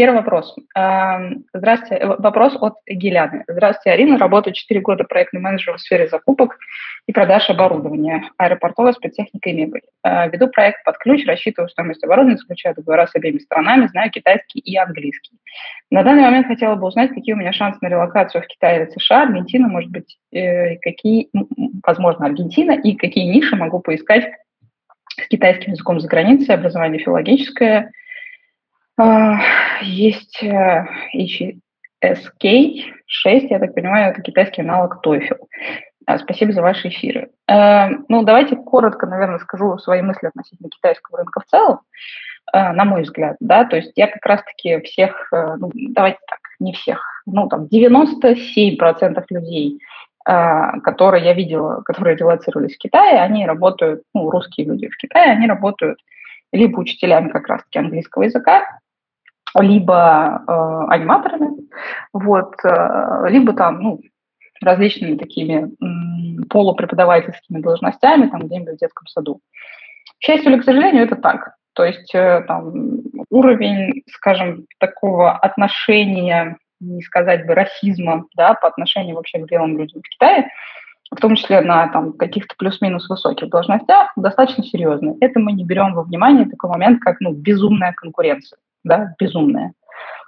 Первый вопрос. Здравствуйте. Э, вопрос от Геляны. Здравствуйте, Арина. Работаю 4 года проектным менеджером в сфере закупок и продаж оборудования, аэропортовая спецтехника и мебель. А, веду проект под ключ, рассчитываю стоимость оборудования, заключаю договора с обеими сторонами, знаю китайский и английский. На данный момент хотела бы узнать, какие у меня шансы на релокацию в Китай или США, Аргентина, может быть, э, какие, возможно, Аргентина, и какие ниши могу поискать с китайским языком за границей, образование филологическое – есть HSK э, 6, я так понимаю, это китайский аналог TOEFL. А, спасибо за ваши эфиры. Э, ну, давайте коротко, наверное, скажу свои мысли относительно китайского рынка в целом, э, на мой взгляд, да, то есть я как раз-таки всех, ну, давайте так, не всех, ну, там, 97% людей, которые я видела, которые релацировались в Китае, они работают, ну, русские люди в Китае, они работают либо учителями как раз-таки английского языка, либо э, аниматорами, вот, э, либо там, ну, различными такими м, полупреподавательскими должностями, там, где-нибудь в детском саду. К счастью или к сожалению, это так. То есть э, там, уровень, скажем, такого отношения, не сказать бы расизма, да, по отношению вообще к белым людям в Китае, в том числе на там, каких-то плюс-минус высоких должностях, достаточно серьезный. Это мы не берем во внимание такой момент, как ну, безумная конкуренция да, безумная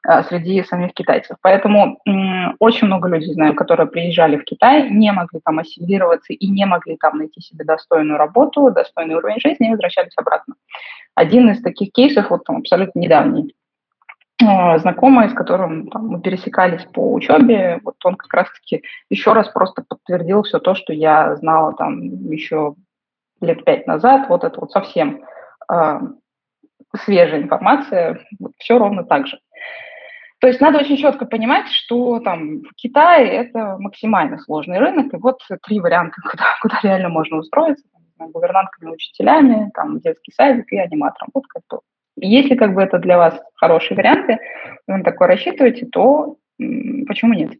а, среди самих китайцев. Поэтому м, очень много людей знаю, которые приезжали в Китай, не могли там ассимилироваться и не могли там найти себе достойную работу, достойный уровень жизни и возвращались обратно. Один из таких кейсов, вот там абсолютно недавний, знакомый, с которым там, мы пересекались по учебе, вот он как раз-таки еще раз просто подтвердил все то, что я знала там еще лет пять назад, вот это вот совсем а, свежая информация, вот, все ровно так же. То есть надо очень четко понимать, что там в Китае это максимально сложный рынок, и вот три варианта, куда, куда реально можно устроиться, там, гувернантками, учителями, там, детский садик и аниматором. Вот как то. Если как бы это для вас хорошие варианты, вы такое рассчитываете, то почему нет?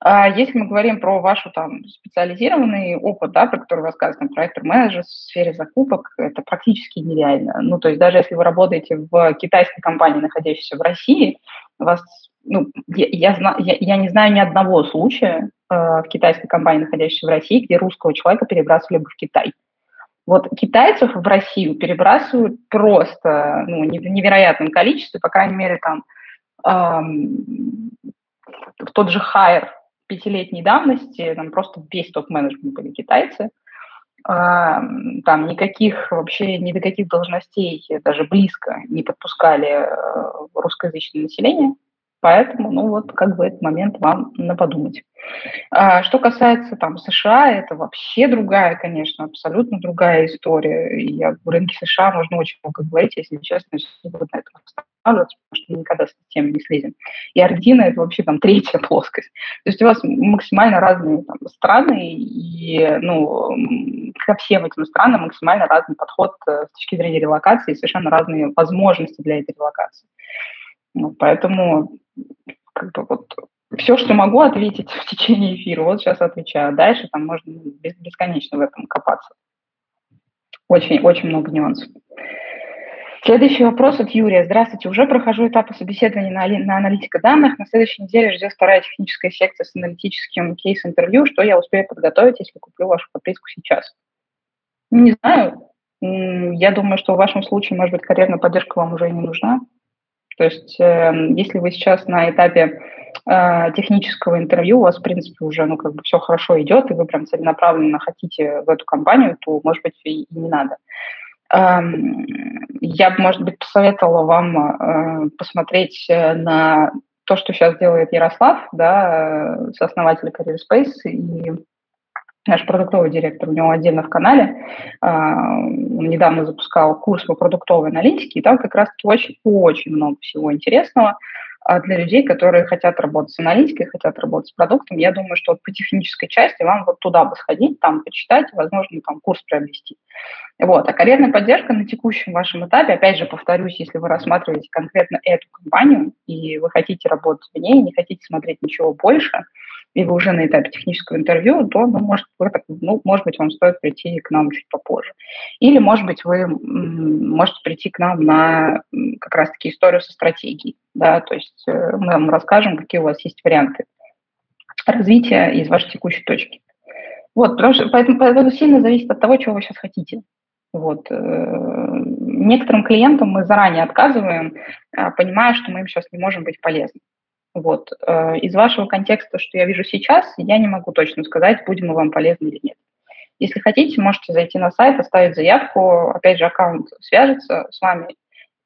А если мы говорим про вашу там специализированный опыт, да, про который рассказываем, проектор-менеджер в сфере закупок, это практически нереально. Ну, то есть даже если вы работаете в китайской компании, находящейся в России, вас, ну, я, я, я, я не знаю ни одного случая э, в китайской компании, находящейся в России, где русского человека перебрасывали бы в Китай. Вот китайцев в Россию перебрасывают просто ну, невероятном количестве, по крайней мере, там эм, в тот же Хайер пятилетней давности, там просто весь топ-менеджмент были китайцы, а, там никаких вообще, ни до каких должностей даже близко не подпускали э, русскоязычное население, поэтому, ну вот, как бы этот момент вам на подумать. А, что касается там США, это вообще другая, конечно, абсолютно другая история. И о рынке США можно очень много говорить, если честно, не буду на этом останавливаться, потому что мы никогда с этим не слезем. И Аргентина – это вообще там третья плоскость. То есть у вас максимально разные там, страны, и ну, ко всем этим странам максимально разный подход э, с точки зрения релокации, и совершенно разные возможности для этой релокации. Ну, поэтому как бы вот все, что могу ответить в течение эфира, вот сейчас отвечаю. Дальше там можно бесконечно в этом копаться. Очень, очень много нюансов. Следующий вопрос от Юрия. Здравствуйте. Уже прохожу этапы собеседования на, на аналитика данных. На следующей неделе ждет вторая техническая секция с аналитическим кейс-интервью. Что я успею подготовить, если куплю вашу подписку сейчас? Не знаю. Я думаю, что в вашем случае, может быть, карьерная поддержка вам уже не нужна. То есть, э, если вы сейчас на этапе э, технического интервью, у вас, в принципе, уже, ну, как бы все хорошо идет, и вы прям целенаправленно хотите в эту компанию, то, может быть, и, не надо. Э, я бы, может быть, посоветовала вам э, посмотреть э, на то, что сейчас делает Ярослав, да, сооснователь Career Space, и наш продуктовый директор, у него отдельно в канале, а, он недавно запускал курс по продуктовой аналитике, и там как раз-таки очень-очень много всего интересного для людей, которые хотят работать с аналитикой, хотят работать с продуктом. Я думаю, что вот по технической части вам вот туда бы сходить, там почитать, возможно, там курс приобрести. Вот. А карьерная поддержка на текущем вашем этапе, опять же, повторюсь, если вы рассматриваете конкретно эту компанию, и вы хотите работать в ней, не хотите смотреть ничего больше, и вы уже на этапе технического интервью, то, ну, может, вы, ну, может быть, вам стоит прийти к нам чуть попозже. Или, может быть, вы можете прийти к нам на как раз-таки историю со стратегией, да, то есть э, мы вам расскажем, какие у вас есть варианты развития из вашей текущей точки. Вот, потому что поэтому, поэтому сильно зависит от того, чего вы сейчас хотите. Вот. Э, некоторым клиентам мы заранее отказываем, а, понимая, что мы им сейчас не можем быть полезны. Вот. Э, из вашего контекста, что я вижу сейчас, я не могу точно сказать, будем мы вам полезны или нет. Если хотите, можете зайти на сайт, оставить заявку, опять же, аккаунт свяжется с вами,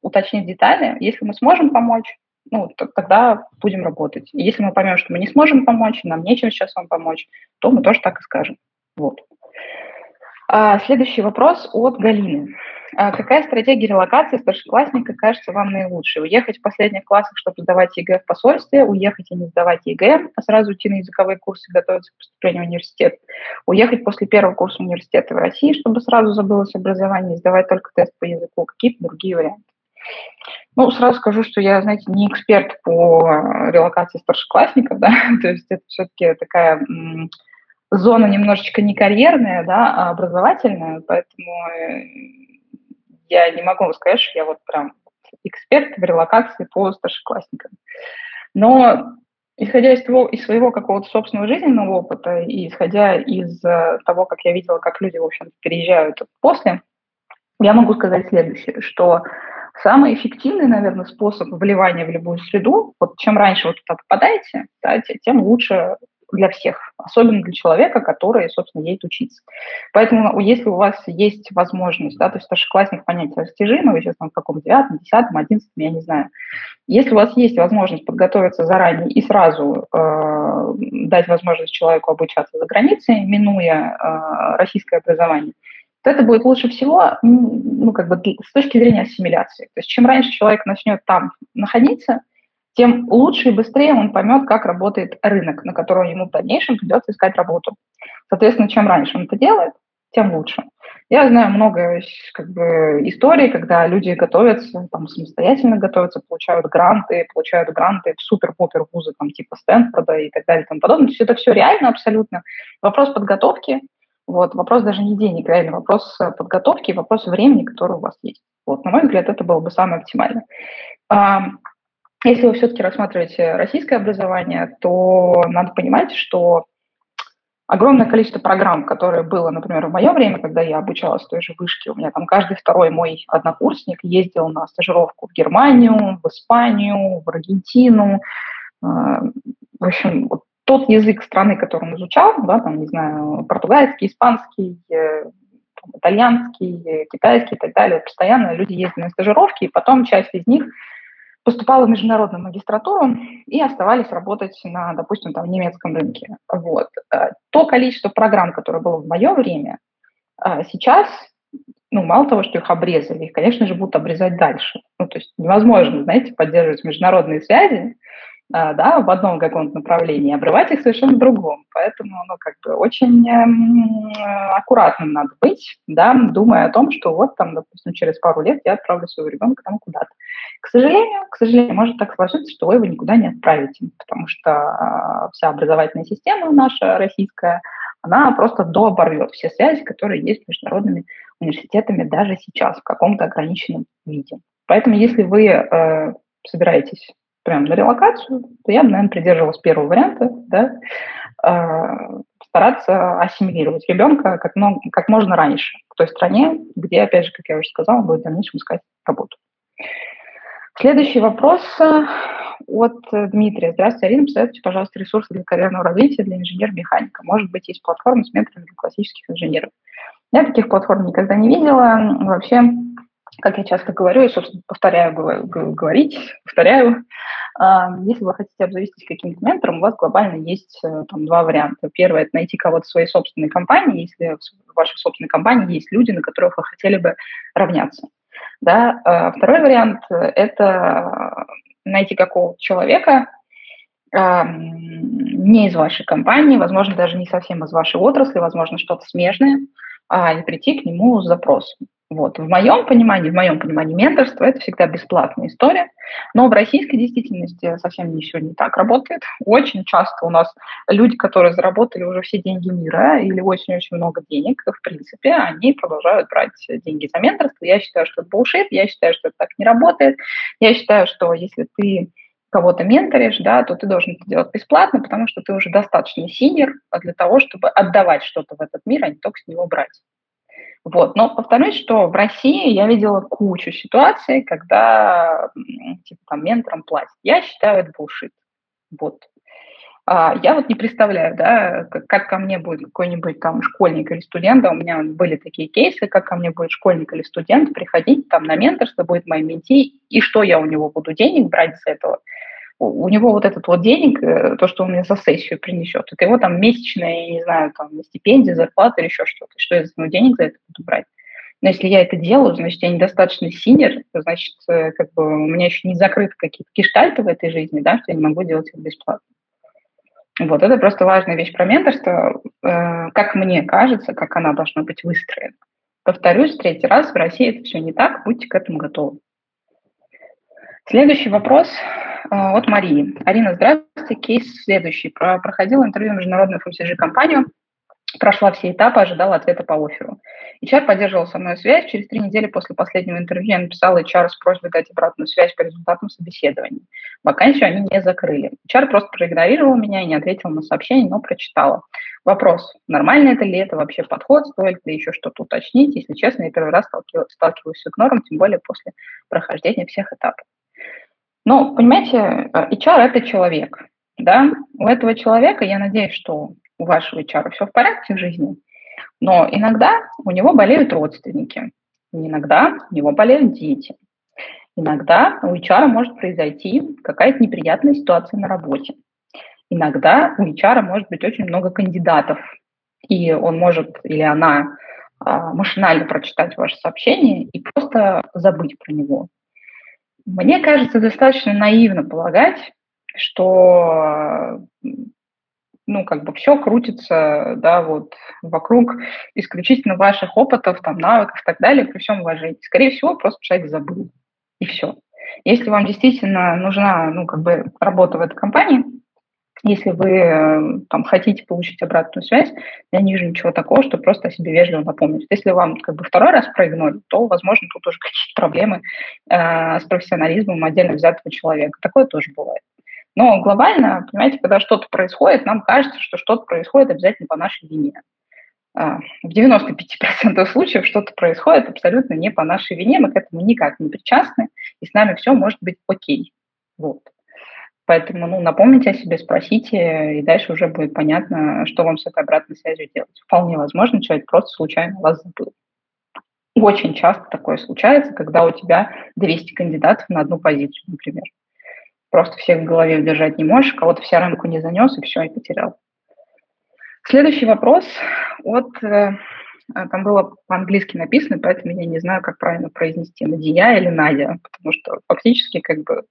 уточнить детали. Если мы сможем помочь, ну, тогда будем работать. если мы поймем, что мы не сможем помочь, нам нечем сейчас вам помочь, то мы тоже так и скажем. Вот. А, следующий вопрос от Галины. А какая стратегия релокации старшеклассника кажется вам наилучшей? Уехать в последних классах, чтобы сдавать ЕГЭ в посольстве, уехать и не сдавать ЕГЭ, а сразу идти на языковые курсы и готовиться к поступлению в университет, уехать после первого курса университета в России, чтобы сразу забылось образование и сдавать только тест по языку, какие-то другие варианты. Ну, сразу скажу, что я, знаете, не эксперт по релокации старшеклассников, да, то есть это все-таки такая зона немножечко не карьерная, да, а образовательная, поэтому э, я не могу сказать, что я вот прям эксперт в релокации по старшеклассникам. Но исходя из, того, из своего какого-то собственного жизненного опыта и исходя из э, того, как я видела, как люди, в общем переезжают после, я могу сказать следующее, что самый эффективный, наверное, способ вливания в любую среду, вот чем раньше вы туда попадаете, да, тем лучше для всех, особенно для человека, который, собственно, едет учиться. Поэтому, если у вас есть возможность, да, то есть старшеклассник понятие растяжимо, вы сейчас там в каком девятом, десятом, одиннадцатом, я не знаю. Если у вас есть возможность подготовиться заранее и сразу э, дать возможность человеку обучаться за границей, минуя э, российское образование, то это будет лучше всего, ну, как бы с точки зрения ассимиляции. То есть чем раньше человек начнет там находиться, тем лучше и быстрее он поймет, как работает рынок, на котором ему в дальнейшем придется искать работу. Соответственно, чем раньше он это делает, тем лучше. Я знаю много как бы, историй, когда люди готовятся, там, самостоятельно готовятся, получают гранты, получают гранты в супер-пупер вузы, там, типа Стэнфорда и так далее и тому подобное. То есть это все реально абсолютно. Вопрос подготовки, вот, вопрос даже не денег, реально вопрос подготовки, вопрос времени, которое у вас есть. Вот, на мой взгляд, это было бы самое оптимальное. Если вы все-таки рассматриваете российское образование, то надо понимать, что огромное количество программ, которые было, например, в мое время, когда я обучалась в той же вышке, у меня там каждый второй мой однокурсник ездил на стажировку в Германию, в Испанию, в Аргентину. А, в общем, тот язык страны, который он изучал, да, там, не знаю, португальский, испанский, э, итальянский, китайский и так далее, постоянно люди ездили на стажировки, и потом часть из них поступала в международную магистратуру и оставались работать на, допустим, там, немецком рынке. Вот. Э, то количество программ, которое было в мое время, э, сейчас, ну, мало того, что их обрезали, их, конечно же, будут обрезать дальше. Ну, то есть невозможно, знаете, поддерживать международные связи, да, в одном каком-то направлении, обрывать их совершенно в другом. Поэтому, ну, как бы очень э, аккуратным надо быть, да, думая о том, что вот там, допустим, через пару лет я отправлю своего ребенка там куда-то. К сожалению, к сожалению, может так сложиться, что вы его никуда не отправите, потому что а, вся образовательная система наша российская, она просто дооборвет все связи, которые есть с международными университетами даже сейчас в каком-то ограниченном виде. Поэтому если вы э, собираетесь прям на релокацию, то я бы, наверное, придерживалась первого варианта, да, э, стараться ассимилировать ребенка как, ну, как можно раньше в той стране, где, опять же, как я уже сказала, будет в дальнейшем искать работу. Следующий вопрос э, от Дмитрия. Здравствуйте, Арина. Посоветуйте, пожалуйста, ресурсы для карьерного развития для инженер-механика. Может быть, есть платформы с менторами для классических инженеров. Я таких платформ никогда не видела. Вообще, как я часто говорю, и, собственно, повторяю говорить, повторяю, а, если вы хотите обзавестись каким-то ментором, у вас глобально есть э, там, два варианта. Первый – это найти кого-то в своей собственной компании, если в вашей собственной компании есть люди, на которых вы хотели бы равняться. Да? А второй вариант – это найти какого-то человека, а, не из вашей компании, возможно, даже не совсем из вашей отрасли, возможно, что-то смежное, и прийти к нему с запросом. Вот. В моем понимании, в моем понимании менторство – это всегда бесплатная история, но в российской действительности совсем не все не так работает. Очень часто у нас люди, которые заработали уже все деньги мира или очень-очень много денег, в принципе, они продолжают брать деньги за менторство. Я считаю, что это bullshit, я считаю, что это так не работает. Я считаю, что если ты кого-то менторишь, да, то ты должен это делать бесплатно, потому что ты уже достаточно синер для того, чтобы отдавать что-то в этот мир, а не только с него брать. Вот. Но повторюсь, что в России я видела кучу ситуаций, когда типа, там, менторам платят. Я считаю это bullshit. Вот. А, я вот не представляю, да, как, как ко мне будет какой-нибудь там школьник или студент, да, у меня были такие кейсы, как ко мне будет школьник или студент приходить там на менторство, будет моим менти, и что я у него буду денег брать с этого, у него вот этот вот денег, э, то, что он мне за сессию принесет, это его там месячная, я не знаю, там стипендия, зарплата или еще что-то, что я за него денег за это буду брать. Но если я это делаю, значит, я недостаточно синер, значит, э, как бы у меня еще не закрыты какие-то киштальты в этой жизни, да, что я не могу делать это бесплатно. Вот, это просто важная вещь про менторство, э, как мне кажется, как она должна быть выстроена. Повторюсь, третий раз, в России это все не так, будьте к этому готовы. Следующий вопрос от Марии. Арина, здравствуйте. Кейс следующий. Про, проходила интервью в международную FMCG-компанию, прошла все этапы, ожидала ответа по офферу. HR поддерживал со мной связь. Через три недели после последнего интервью я написала HR с просьбой дать обратную связь по результатам собеседования. Вакансию они не закрыли. HR просто проигнорировал меня и не ответил на сообщение, но прочитала. Вопрос, нормально это ли это вообще подход, стоит ли еще что-то уточнить. Если честно, я первый раз сталкиваюсь с игнором, тем более после прохождения всех этапов. Ну, понимаете, э, HR – это человек, да? У этого человека, я надеюсь, что у вашего HR все в порядке в жизни, но иногда у него болеют родственники, иногда у него болеют дети, иногда у HR может произойти какая-то неприятная ситуация на работе, иногда у HR может быть очень много кандидатов, и он может или она а, машинально прочитать ваше сообщение и просто забыть про него. Мне кажется, достаточно наивно полагать, что ну, как бы все крутится, да, вот вокруг исключительно ваших опытов, там, навыков и так далее, при всем уважении. Скорее всего, просто человек забыл, и все. Если вам действительно нужна, ну, как бы работа в этой компании, если вы э, там, хотите получить обратную связь, я не вижу ничего такого, что просто о себе вежливо напомнить. Если вам как бы второй раз проигнорят, то, возможно, тут уже какие-то проблемы э, с профессионализмом отдельно взятого человека. Такое тоже бывает. Но глобально, понимаете, когда что-то происходит, нам кажется, что что-то происходит обязательно по нашей вине. Э, в 95% случаев что-то происходит абсолютно не по нашей вине, мы к этому никак не причастны, и с нами все может быть окей. Вот. Поэтому ну, напомните о себе, спросите, и дальше уже будет понятно, что вам с этой обратной связью делать. Вполне возможно, человек просто случайно вас забыл. Очень часто такое случается, когда у тебя 200 кандидатов на одну позицию, например. Просто всех в голове удержать не можешь, кого-то вся рамку не занес, и все, и потерял. Следующий вопрос от э, там было по-английски написано, поэтому я не знаю, как правильно произнести, Надия или Надя, потому что фактически как бы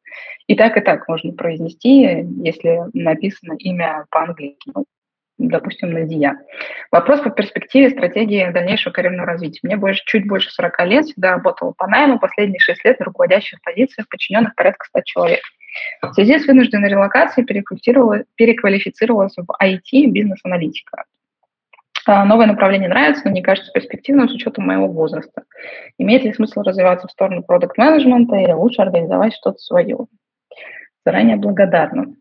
и так, и так можно произнести, если написано имя по-английски. Ну, допустим, на ДИЯ. Вопрос по перспективе стратегии дальнейшего карьерного развития. Мне больше, чуть больше 40 лет, всегда работала по найму, последние 6 лет на руководящих позициях, подчиненных порядка 100 человек. В связи с вынужденной релокацией переквалифицировалась в IT бизнес-аналитика. А, новое направление нравится, но не кажется перспективным с учетом моего возраста. Имеет ли смысл развиваться в сторону продукт-менеджмента или лучше организовать что-то свое? Заранее благодарна.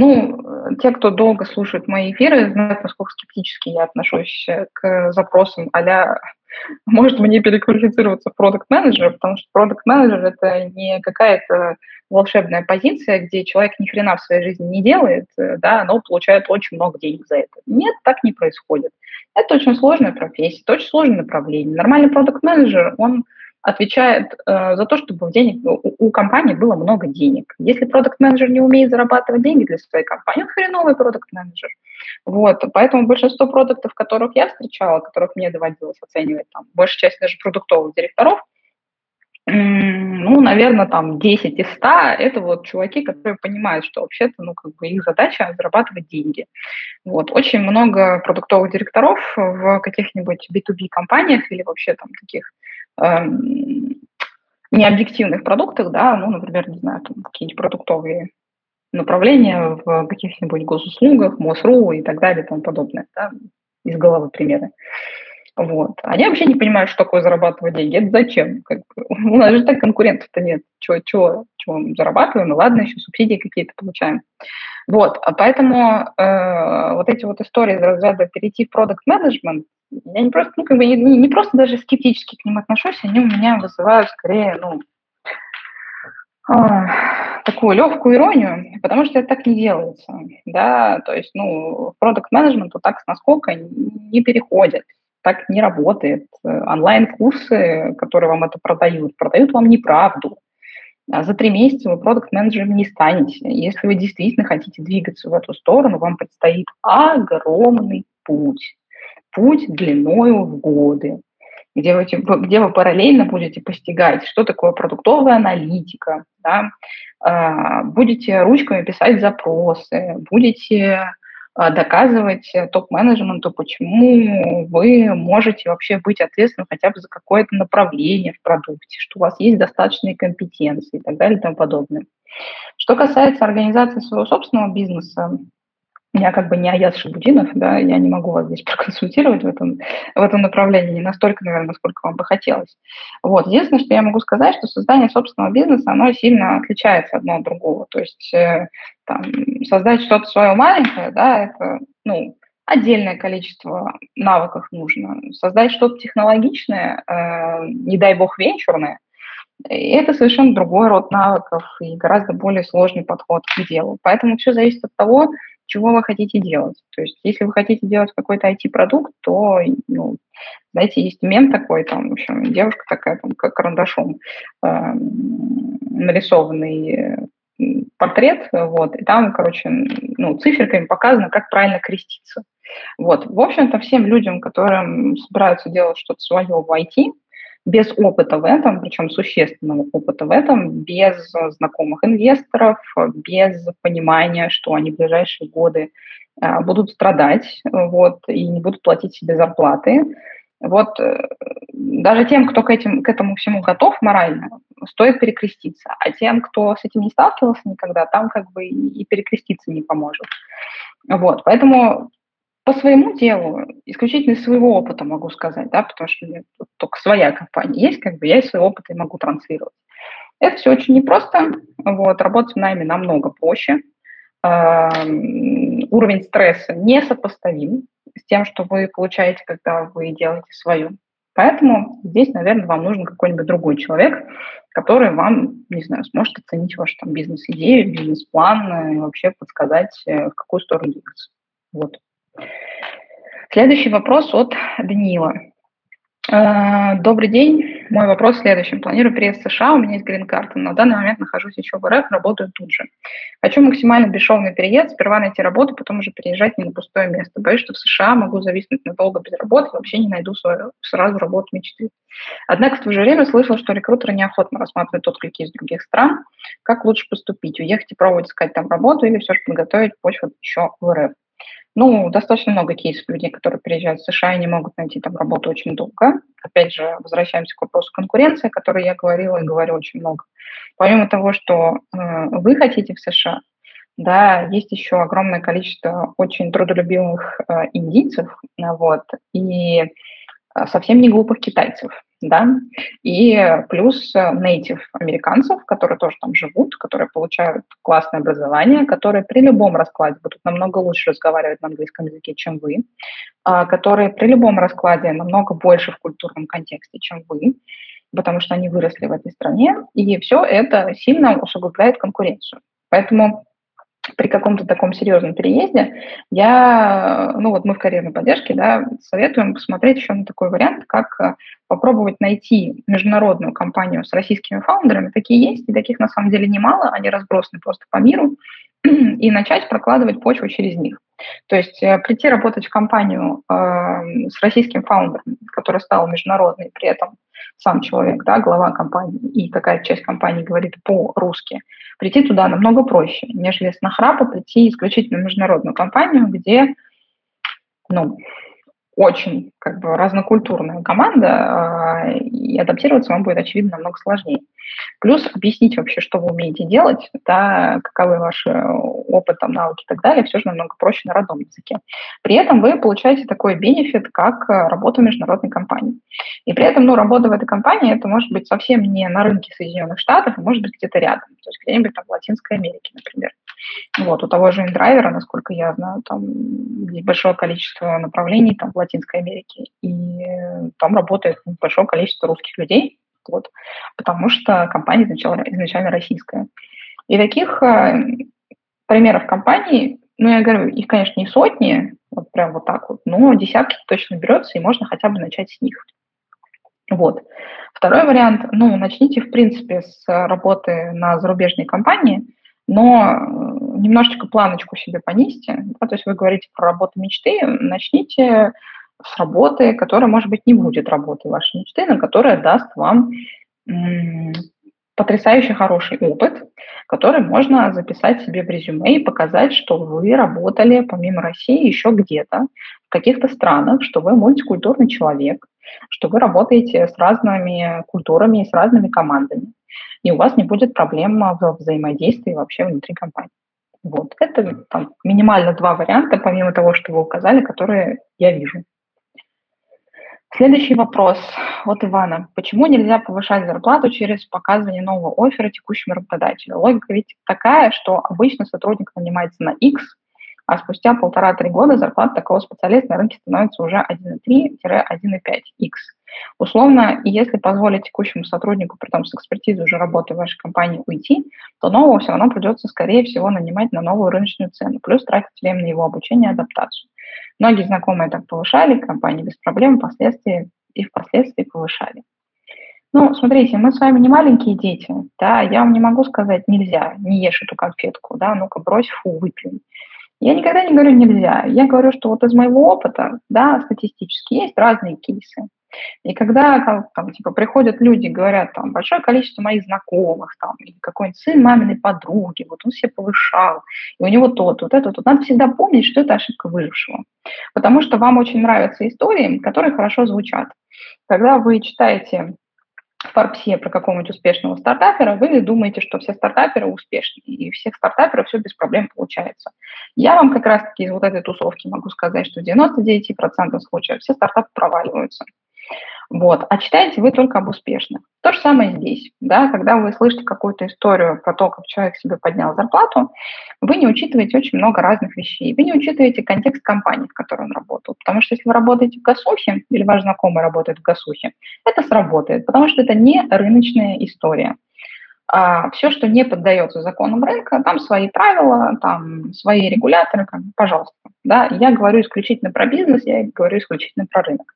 Ну, те, кто долго слушает мои эфиры, знают, насколько скептически я отношусь к запросам а может мне переквалифицироваться в продукт-менеджера, потому что продукт-менеджер – это не какая-то волшебная позиция, где человек ни хрена в своей жизни не делает, да, но получает очень много денег за это. Нет, так не происходит. Это очень сложная профессия, это очень сложное направление. Нормальный продукт-менеджер, он отвечает э, за то, чтобы денег, у, у компании было много денег. Если продукт-менеджер не умеет зарабатывать деньги для своей компании, он хреновый продукт-менеджер. Вот, поэтому большинство продуктов, которых я встречала, которых мне доводилось оценивать, там, большая часть даже продуктовых директоров, ну, наверное, там 10 из 100 – это вот чуваки, которые понимают, что вообще-то, ну, как бы их задача – зарабатывать деньги. Вот. Очень много продуктовых директоров в каких-нибудь B2B компаниях или вообще там таких необъективных продуктах, да, ну, например, не знаю, там какие-нибудь продуктовые направления в каких-нибудь госуслугах, МОСРУ и так далее и тому подобное, да, из головы примеры. Вот. Они вообще не понимают, что такое зарабатывать деньги. Это зачем? Как у нас же так конкурентов-то нет. Чего, чего, мы зарабатываем? Ну ладно, еще субсидии какие-то получаем. Вот. А поэтому э, вот эти вот истории из разряда перейти в продукт менеджмент я не просто, ну, как бы не, не просто даже скептически к ним отношусь, они у меня вызывают скорее, ну, э, такую легкую иронию, потому что это так не делается, да, то есть, ну, продукт менеджменту так насколько не переходит, так не работает. Онлайн-курсы, которые вам это продают, продают вам неправду. А за три месяца вы продукт-менеджером не станете. Если вы действительно хотите двигаться в эту сторону, вам предстоит огромный путь путь длиною в годы, где вы, где вы параллельно будете постигать, что такое продуктовая аналитика, да, а, будете ручками писать запросы, будете доказывать топ-менеджменту, почему вы можете вообще быть ответственным хотя бы за какое-то направление в продукте, что у вас есть достаточные компетенции и так далее и тому подобное. Что касается организации своего собственного бизнеса, я как бы не Аяз Шабудинов, да, я не могу вас здесь проконсультировать в этом, в этом направлении, не настолько, наверное, насколько вам бы хотелось. Вот. Единственное, что я могу сказать, что создание собственного бизнеса, оно сильно отличается одно от другого. То есть э, там, создать что-то свое маленькое, да, это, ну, отдельное количество навыков нужно. Создать что-то технологичное, э, не дай бог венчурное, это совершенно другой род навыков и гораздо более сложный подход к делу. Поэтому все зависит от того, чего вы хотите делать. То есть, если вы хотите делать какой-то IT-продукт, то, ну, знаете, есть мем такой, там, в общем, девушка такая, там, как карандашом э, нарисованный портрет, вот, и там, короче, ну, циферками показано, как правильно креститься. Вот, в общем-то, всем людям, которым собираются делать что-то свое в IT, без опыта в этом, причем существенного опыта в этом, без знакомых инвесторов, без понимания, что они в ближайшие годы а, будут страдать вот, и не будут платить себе зарплаты. Вот э, даже тем, кто к, этим, к этому всему готов морально, стоит перекреститься. А тем, кто с этим не сталкивался никогда, там как бы и перекреститься не поможет. Вот, поэтому по своему делу, исключительно из своего опыта могу сказать, да, потому что у меня только своя компания есть, как бы я из своего опыта и могу транслировать. Это все очень непросто, вот, работать в найме намного проще, уровень стресса несопоставим с тем, что вы получаете, когда вы делаете свою. Поэтому здесь, наверное, вам нужен какой-нибудь другой человек, который вам, не знаю, сможет оценить вашу там бизнес-идею, бизнес-план и вообще подсказать, э, в какую сторону двигаться. Вот. Следующий вопрос от Данила. Э, добрый день. Мой вопрос в следующем. Планирую приезд в США, у меня есть грин-карта, но на данный момент нахожусь еще в РФ, работаю тут же. Хочу максимально бесшовный переезд, сперва найти работу, потом уже переезжать не на пустое место. Боюсь, что в США могу зависнуть надолго без работы, вообще не найду свою сразу работу мечты. Однако в то же время слышал, что рекрутеры неохотно рассматривают отклики из других стран. Как лучше поступить? Уехать и пробовать искать там работу или все же подготовить почву еще в РФ? Ну, достаточно много кейсов людей, которые приезжают в США и не могут найти там работу очень долго. Опять же, возвращаемся к вопросу конкуренции, о которой я говорила и говорю очень много. Помимо того, что э, вы хотите в США, да, есть еще огромное количество очень трудолюбивых э, индийцев, вот, и э, совсем не глупых китайцев, да, и плюс нейтив американцев, которые тоже там живут, которые получают классное образование, которые при любом раскладе будут намного лучше разговаривать на английском языке, чем вы, а, которые при любом раскладе намного больше в культурном контексте, чем вы, потому что они выросли в этой стране, и все это сильно усугубляет конкуренцию. Поэтому при каком-то таком серьезном переезде, я, ну вот мы в карьерной поддержке, да, советуем посмотреть еще на такой вариант, как э, попробовать найти международную компанию с российскими фаундерами. Такие есть, и таких на самом деле немало, они разбросаны просто по миру, и начать прокладывать почву через них. То есть э, прийти работать в компанию э, с российским фаундером, который стал международной, при этом сам человек, да, глава компании, и какая часть компании говорит по-русски, прийти туда намного проще, нежели с нахрапа прийти исключительно в международную компанию, где ну, очень как бы разнокультурная команда, э, и адаптироваться вам будет, очевидно, намного сложнее. Плюс объяснить вообще, что вы умеете делать, да, каковы ваши опыт, там, навыки и так далее, все же намного проще на родном языке. При этом вы получаете такой бенефит, как работа в международной компании. И при этом, ну, работа в этой компании, это может быть совсем не на рынке Соединенных Штатов, а может быть где-то рядом, то есть где-нибудь там в Латинской Америке, например. Вот, у того же индрайвера, насколько я знаю, там есть большое количество направлений там, в Латинской Америке, и там работает большое количество русских людей, вот, потому что компания изначально, изначально российская. И таких э, примеров компаний, ну, я говорю, их, конечно, не сотни, вот прям вот так вот, но десятки точно берется, и можно хотя бы начать с них. Вот. Второй вариант, ну, начните, в принципе, с работы на зарубежной компании, но э, немножечко планочку себе понизьте, да, то есть вы говорите про работу мечты, начните с работы, которая, может быть, не будет работой вашей мечты, но которая даст вам потрясающе хороший опыт, который можно записать себе в резюме и показать, что вы работали помимо России еще где-то, в каких-то странах, что вы мультикультурный человек, что вы работаете с разными культурами и с разными командами, и у вас не будет проблем в взаимодействии вообще внутри компании. Вот. Это там, минимально два варианта, помимо того, что вы указали, которые я вижу. Следующий вопрос от Ивана. Почему нельзя повышать зарплату через показывание нового оффера текущему работодателю? Логика ведь такая, что обычно сотрудник нанимается на X, а спустя полтора-три года зарплата такого специалиста на рынке становится уже 1,3-1,5x. Условно, если позволить текущему сотруднику, при том с экспертизой уже работы в вашей компании, уйти, то нового все равно придется, скорее всего, нанимать на новую рыночную цену, плюс тратить время на его обучение и адаптацию. Многие знакомые так повышали, компании без проблем, впоследствии и впоследствии повышали. Ну, смотрите, мы с вами не маленькие дети, да, я вам не могу сказать нельзя, не ешь эту конфетку, да, ну-ка брось, фу, выплюнь. Я никогда не говорю нельзя. Я говорю, что вот из моего опыта, да, статистически есть разные кейсы. И когда там, типа, приходят люди, говорят, там, большое количество моих знакомых, там, или какой-нибудь сын маминой подруги, вот он себе повышал, и у него то, вот это, вот, надо всегда помнить, что это ошибка выжившего. Потому что вам очень нравятся истории, которые хорошо звучат. Когда вы читаете Форбсе про какого-нибудь успешного стартапера, вы думаете, что все стартаперы успешны, и у всех стартаперов все без проблем получается. Я вам как раз-таки из вот этой тусовки могу сказать, что в 99% случаев все стартапы проваливаются. Вот. А читаете вы только об успешных. То же самое здесь. Да? Когда вы слышите какую-то историю про то, как человек себе поднял зарплату, вы не учитываете очень много разных вещей. Вы не учитываете контекст компании, в которой он работал. Потому что если вы работаете в Гасухе, или ваш знакомый работает в Гасухе, это сработает, потому что это не рыночная история. А все, что не поддается законам рынка, там свои правила, там свои регуляторы, как, пожалуйста. Да? Я говорю исключительно про бизнес, я говорю исключительно про рынок.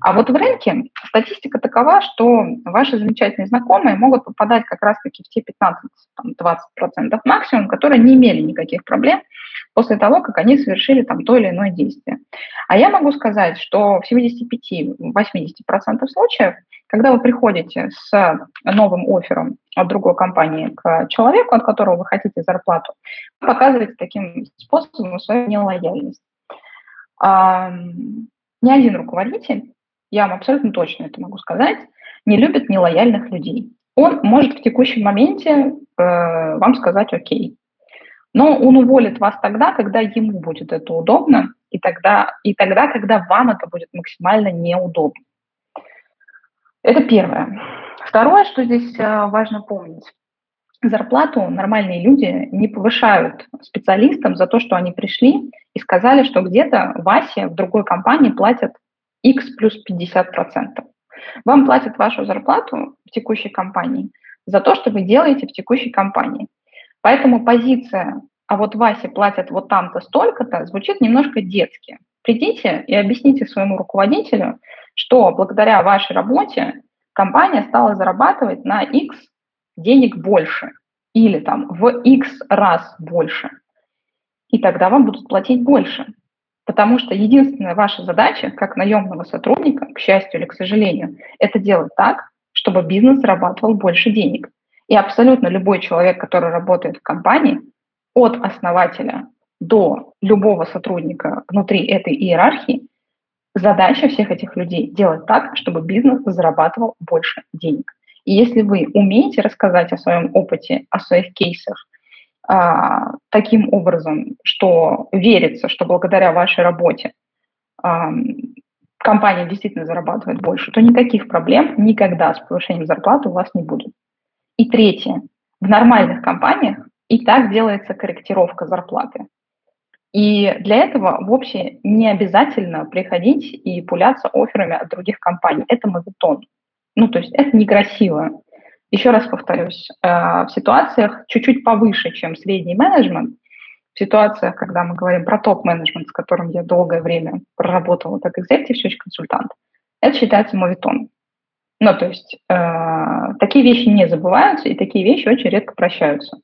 А вот в рынке статистика такова, что ваши замечательные знакомые могут попадать как раз-таки в те 15-20% максимум, которые не имели никаких проблем после того, как они совершили там то или иное действие. А я могу сказать, что в 75-80% случаев, когда вы приходите с новым оффером от другой компании к человеку, от которого вы хотите зарплату, вы показываете таким способом свою нелояльность. Ни один руководитель, я вам абсолютно точно это могу сказать, не любит нелояльных людей. Он может в текущем моменте э, вам сказать «окей», но он уволит вас тогда, когда ему будет это удобно, и тогда, и тогда, когда вам это будет максимально неудобно. Это первое. Второе, что здесь э, важно помнить. Зарплату нормальные люди не повышают специалистам за то, что они пришли и сказали, что где-то Васе в другой компании платят X плюс 50%. Вам платят вашу зарплату в текущей компании за то, что вы делаете в текущей компании. Поэтому позиция «а вот Васе платят вот там-то столько-то» звучит немножко детски. Придите и объясните своему руководителю, что благодаря вашей работе компания стала зарабатывать на X денег больше или там в X раз больше. И тогда вам будут платить больше. Потому что единственная ваша задача, как наемного сотрудника, к счастью или к сожалению, это делать так, чтобы бизнес зарабатывал больше денег. И абсолютно любой человек, который работает в компании, от основателя до любого сотрудника внутри этой иерархии, задача всех этих людей делать так, чтобы бизнес зарабатывал больше денег. И если вы умеете рассказать о своем опыте, о своих кейсах, а, таким образом, что верится, что благодаря вашей работе компания действительно зарабатывает больше, то никаких проблем никогда с повышением зарплаты у вас не будет. И третье. В нормальных компаниях и так делается корректировка зарплаты. И для этого вовсе не обязательно приходить и пуляться офферами от других компаний. Это мавитон. Ну, то есть это некрасиво. Еще раз повторюсь, э, в ситуациях чуть-чуть повыше, чем средний менеджмент, в ситуациях, когда мы говорим про топ-менеджмент, с которым я долгое время проработала как search консультант, это считается мовитон. Ну, то есть э, такие вещи не забываются, и такие вещи очень редко прощаются.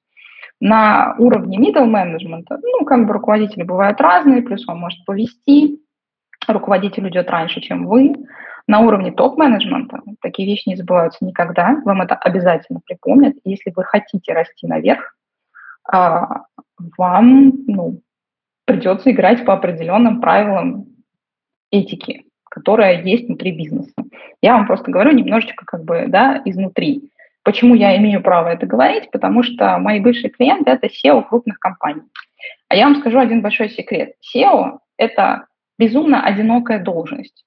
На уровне middle менеджмента, ну, как бы руководители бывают разные, плюс он может повести, руководитель идет раньше, чем вы, на уровне топ-менеджмента такие вещи не забываются никогда, вам это обязательно припомнят. Если вы хотите расти наверх, а, вам ну, придется играть по определенным правилам этики, которая есть внутри бизнеса. Я вам просто говорю немножечко как бы, да, изнутри. Почему я имею право это говорить? Потому что мои бывшие клиенты – это SEO крупных компаний. А я вам скажу один большой секрет. SEO – это безумно одинокая должность.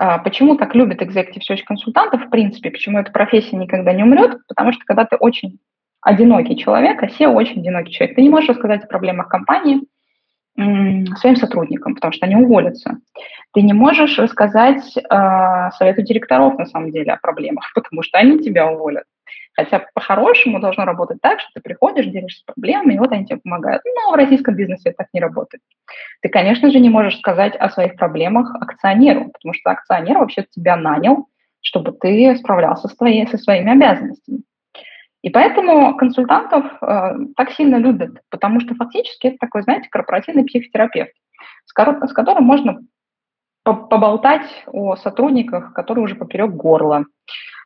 А, почему так любят executive search консультантов, в принципе, почему эта профессия никогда не умрет? Потому что когда ты очень одинокий человек, а SEO очень одинокий человек, ты не можешь рассказать о проблемах компании своим сотрудникам, потому что они уволятся. Ты не можешь рассказать э, совету директоров, на самом деле, о проблемах, потому что они тебя уволят. Хотя по-хорошему должно работать так, что ты приходишь, делишься проблемами, и вот они тебе помогают. Но в российском бизнесе это так не работает. Ты, конечно же, не можешь сказать о своих проблемах акционеру, потому что акционер вообще тебя нанял, чтобы ты справлялся с твоей, со своими обязанностями. И поэтому консультантов э, так сильно любят, потому что фактически это такой, знаете, корпоративный психотерапевт, с, ко- с которым можно поболтать о сотрудниках, которые уже поперек горла, а,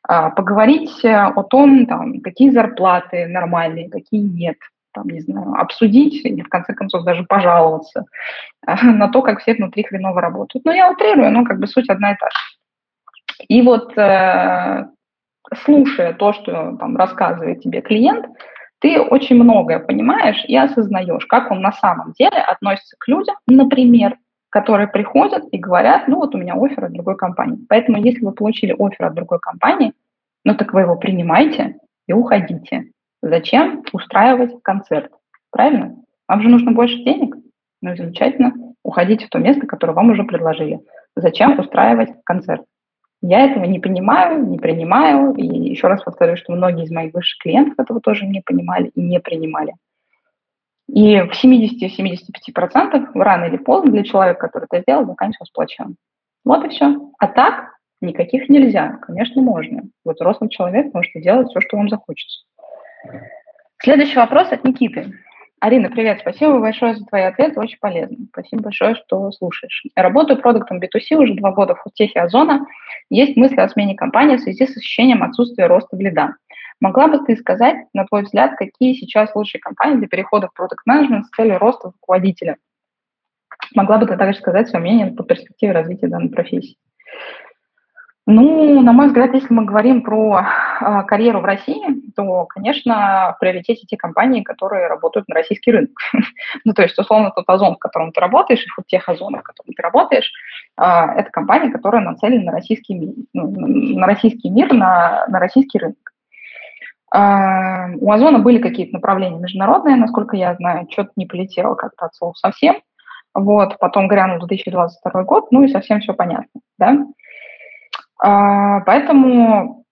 поговорить э, о том, там, какие зарплаты нормальные, какие нет, там, не знаю, обсудить или, в конце концов, даже пожаловаться на то, как все внутри хреново работают. Но я утрирую, но как бы суть одна и та же. И вот э, слушая то, что там рассказывает тебе клиент, ты очень многое понимаешь и осознаешь, как он на самом деле относится к людям, например, которые приходят и говорят, ну вот у меня офер от другой компании. Поэтому если вы получили офер от другой компании, ну так вы его принимайте и уходите. Зачем устраивать концерт? Правильно? Вам же нужно больше денег? Ну замечательно. Уходите в то место, которое вам уже предложили. Зачем устраивать концерт? Я этого не понимаю, не принимаю. И еще раз повторю, что многие из моих бывших клиентов этого тоже не понимали и не принимали. И в 70-75% рано или поздно для человека, который это сделал, заканчивалось плачем. Вот и все. А так никаких нельзя. Конечно, можно. Вот взрослый человек может делать все, что вам захочется. Следующий вопрос от Никиты. Арина, привет, спасибо большое за твои ответы, очень полезно. Спасибо большое, что слушаешь. Работаю продуктом B2C уже два года в Футехе Озона. Есть мысли о смене компании в связи с ощущением отсутствия роста в лида. Могла бы ты сказать, на твой взгляд, какие сейчас лучшие компании для перехода в продукт менеджмент с целью роста руководителя? могла бы ты также сказать свое мнение по перспективе развития данной профессии. Ну, на мой взгляд, если мы говорим про э, карьеру в России, то, конечно, в приоритете те компании, которые работают на российский рынок. ну, то есть, условно, тот озон, в котором ты работаешь, и вот тех озонов, в котором ты работаешь, э, это компания, которая нацелена на российский ну, на российский мир, на, на российский рынок. Э, у Озона были какие-то направления международные, насколько я знаю, что-то не полетело как-то от слова совсем. Вот, потом грянул 2022 год, ну и совсем все понятно, да. А, поэтому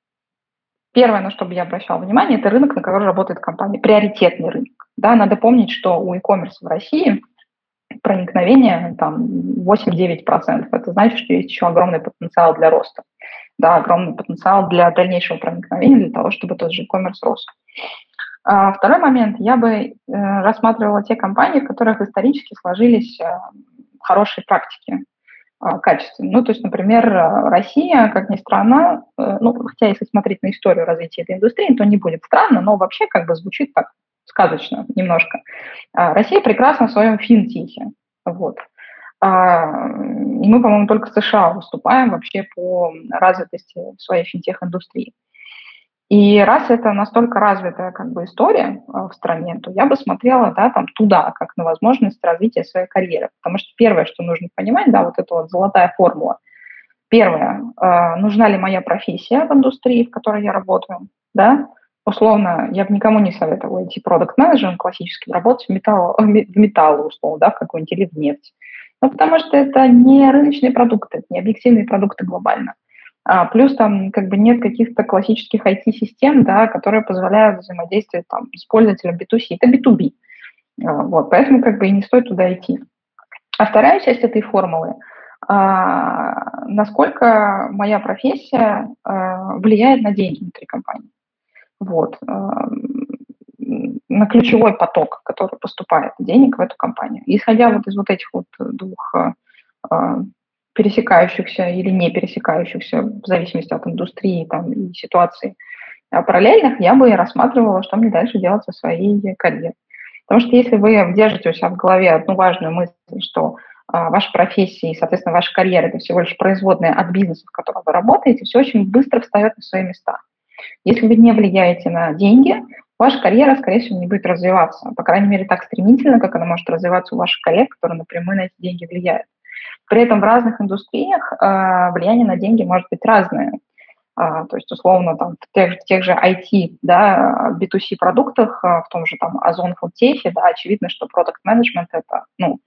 первое, на что бы я обращала внимание, это рынок, на который работает компания, приоритетный рынок. Да, надо помнить, что у e-commerce в России проникновение там 8-9%. Это значит, что есть еще огромный потенциал для роста. Да, огромный потенциал для дальнейшего проникновения, для того, чтобы тот же e-commerce рос. А второй момент, я бы э, рассматривала те компании, в которых исторически сложились э, хорошие практики а, качественно. Ну, то есть, например, Россия, как ни странно, э, ну, хотя если смотреть на историю развития этой индустрии, то не будет странно, но вообще как бы звучит так сказочно немножко. А, Россия прекрасна в своем финтехе. Вот. А, и мы, по-моему, только в США выступаем вообще по развитости своей финтех-индустрии. И раз это настолько развитая как бы история э, в стране, то я бы смотрела да, там, туда, как на возможность развития своей карьеры. Потому что первое, что нужно понимать, да, вот эта вот золотая формула. Первое, э, нужна ли моя профессия в индустрии, в которой я работаю, да, условно, я бы никому не советовала идти продукт менеджером классическим, работать в металл, в металл условно, да, в какой-нибудь или в нефть. Ну, потому что это не рыночные продукты, это не объективные продукты глобально. А, плюс там как бы нет каких-то классических IT-систем, да, которые позволяют взаимодействовать там, с пользователем B2C. Это B2B. А, вот, поэтому как бы и не стоит туда идти. А вторая часть этой формулы а, насколько моя профессия а, влияет на деньги внутри компании. Вот. На ключевой поток, который поступает денег в эту компанию. Исходя вот из вот этих вот двух а, пересекающихся или не пересекающихся, в зависимости от индустрии там, и ситуации а параллельных, я бы рассматривала, что мне дальше делать со своей карьерой. Потому что если вы держите у себя в голове одну важную мысль, что ваша профессия и, соответственно, ваша карьера – это всего лишь производная от бизнеса, в котором вы работаете, все очень быстро встает на свои места. Если вы не влияете на деньги, ваша карьера, скорее всего, не будет развиваться. По крайней мере, так стремительно, как она может развиваться у ваших коллег, которые напрямую на эти деньги влияют. При этом в разных индустриях э, влияние на деньги может быть разное. Uh, то есть, условно, там, в тех, в тех же IT, да, B2C продуктах, uh, в том же там Озон Фудтехе, да, очевидно, что продукт менеджмент это, ну,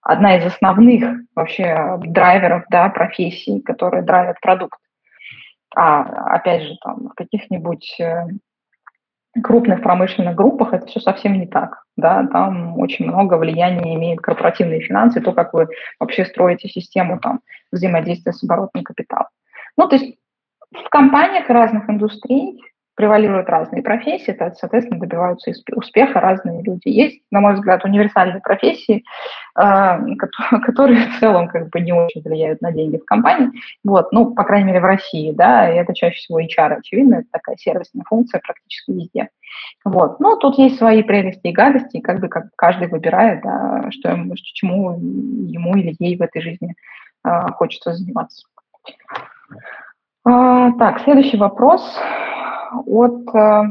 одна из основных вообще драйверов, да, профессий, которые драйвят продукт. А, опять же, там, в каких-нибудь э, крупных промышленных группах это все совсем не так. Да? Там очень много влияния имеют корпоративные финансы, то, как вы вообще строите систему там, взаимодействия с оборотным капиталом. Ну, то есть в компаниях разных индустрий превалируют разные профессии, то, соответственно, добиваются успеха разные люди. Есть, на мой взгляд, универсальные профессии, а, которые в целом как бы не очень влияют на деньги в компании. Вот, ну, по крайней мере, в России, да, и это чаще всего HR, очевидно, это такая сервисная функция практически везде. Вот, ну, тут есть свои прелести и гадости, как бы как каждый выбирает, да, что ему, чему ему или ей в этой жизни э, хочется заниматься. А, так, следующий вопрос от э,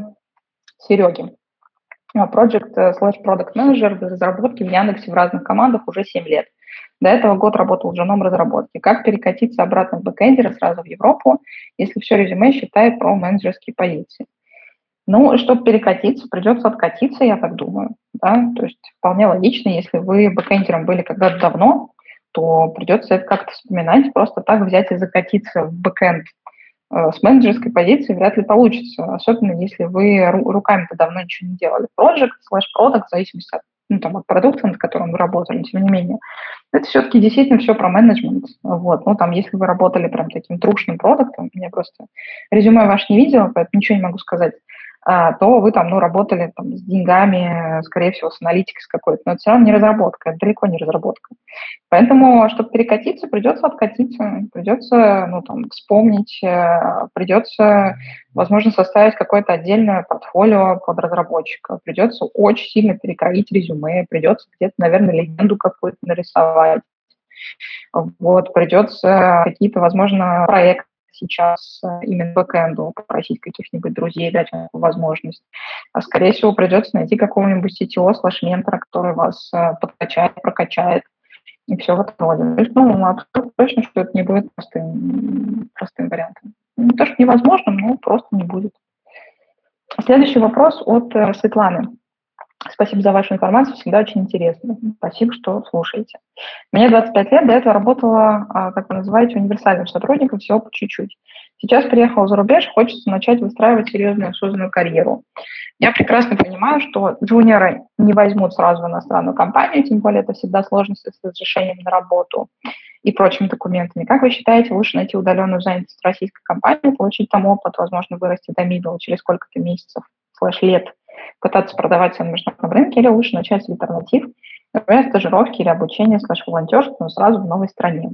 Сереги. Project э, slash Product Manager в разработке в Яндексе в разных командах уже 7 лет. До этого год работал инженером разработки. Как перекатиться обратно в бэкэндера сразу в Европу, если все резюме считает про менеджерские позиции? Ну, чтобы перекатиться, придется откатиться, я так думаю. Да? То есть вполне логично, если вы бэкэндером были когда-то давно, то придется это как-то вспоминать, просто так взять и закатиться в бэкэнд с менеджерской позиции вряд ли получится, особенно если вы руками-то давно ничего не делали. Project, slash product, в зависимости от, ну, там, от продукта, над которым вы работали, тем не менее. Это все-таки действительно все про менеджмент. Вот. Ну, там, если вы работали прям таким трушным продуктом, я просто резюме ваш не видела, поэтому ничего не могу сказать. А, то вы там, ну, работали там с деньгами, скорее всего, с аналитикой с какой-то, но это все равно не разработка, это далеко не разработка. Поэтому, чтобы перекатиться, придется откатиться, придется, ну, там, вспомнить, э, придется, возможно, составить какое-то отдельное портфолио под разработчика, придется очень сильно перекроить резюме, придется где-то, наверное, легенду какую-то нарисовать, вот, придется какие-то, возможно, проекты сейчас э, именно бэкэнду попросить каких-нибудь друзей дать вам возможность. А скорее всего придется найти какого-нибудь CTO слэш ментора, который вас э, подкачает, прокачает и все в этом роде. То есть, ну, абсолютно точно, что это не будет простым, простым вариантом. Не то, что невозможным, но просто не будет. Следующий вопрос от э, Светланы. Спасибо за вашу информацию, всегда очень интересно. Спасибо, что слушаете. Мне 25 лет, до этого работала, а, как вы называете, универсальным сотрудником, всего по чуть-чуть. Сейчас приехала за рубеж, хочется начать выстраивать серьезную осознанную карьеру. Я прекрасно понимаю, что джуниоры не возьмут сразу в иностранную компанию, тем более это всегда сложности с разрешением на работу и прочими документами. Как вы считаете, лучше найти удаленную занятость в российской компании, получить там опыт, возможно, вырасти до middle через сколько-то месяцев, слэш лет – пытаться продавать на международном рынке, или лучше начать с альтернатив, например, стажировки или обучение слэш волонтерство, но сразу в новой стране.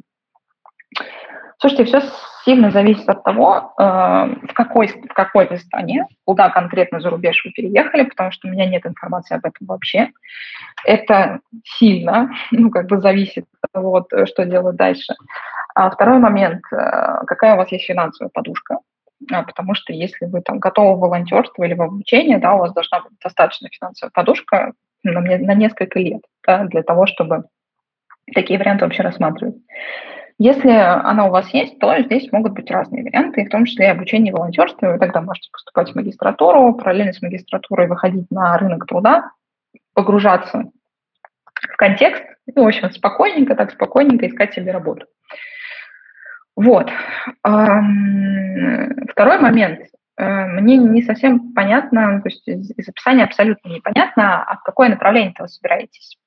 Слушайте, все сильно зависит от того, э, в какой, в какой вы стране, куда конкретно за рубеж вы переехали, потому что у меня нет информации об этом вообще. Это сильно, ну, как бы зависит от того, что делать дальше. А второй момент, э, какая у вас есть финансовая подушка, а, потому что если вы там готовы в волонтерство или в обучение, да, у вас должна быть достаточно финансовая подушка на, на несколько лет да, для того, чтобы такие варианты вообще рассматривать. Если она у вас есть, то здесь могут быть разные варианты, в том числе и обучение и волонтерство. Вы тогда можете поступать в магистратуру, параллельно с магистратурой выходить на рынок труда, погружаться в контекст, ну, в общем, спокойненько, так спокойненько искать себе работу. Вот. Второй момент. Э, мне не совсем понятно, то есть из описания абсолютно непонятно, а в какое направление вы собираетесь.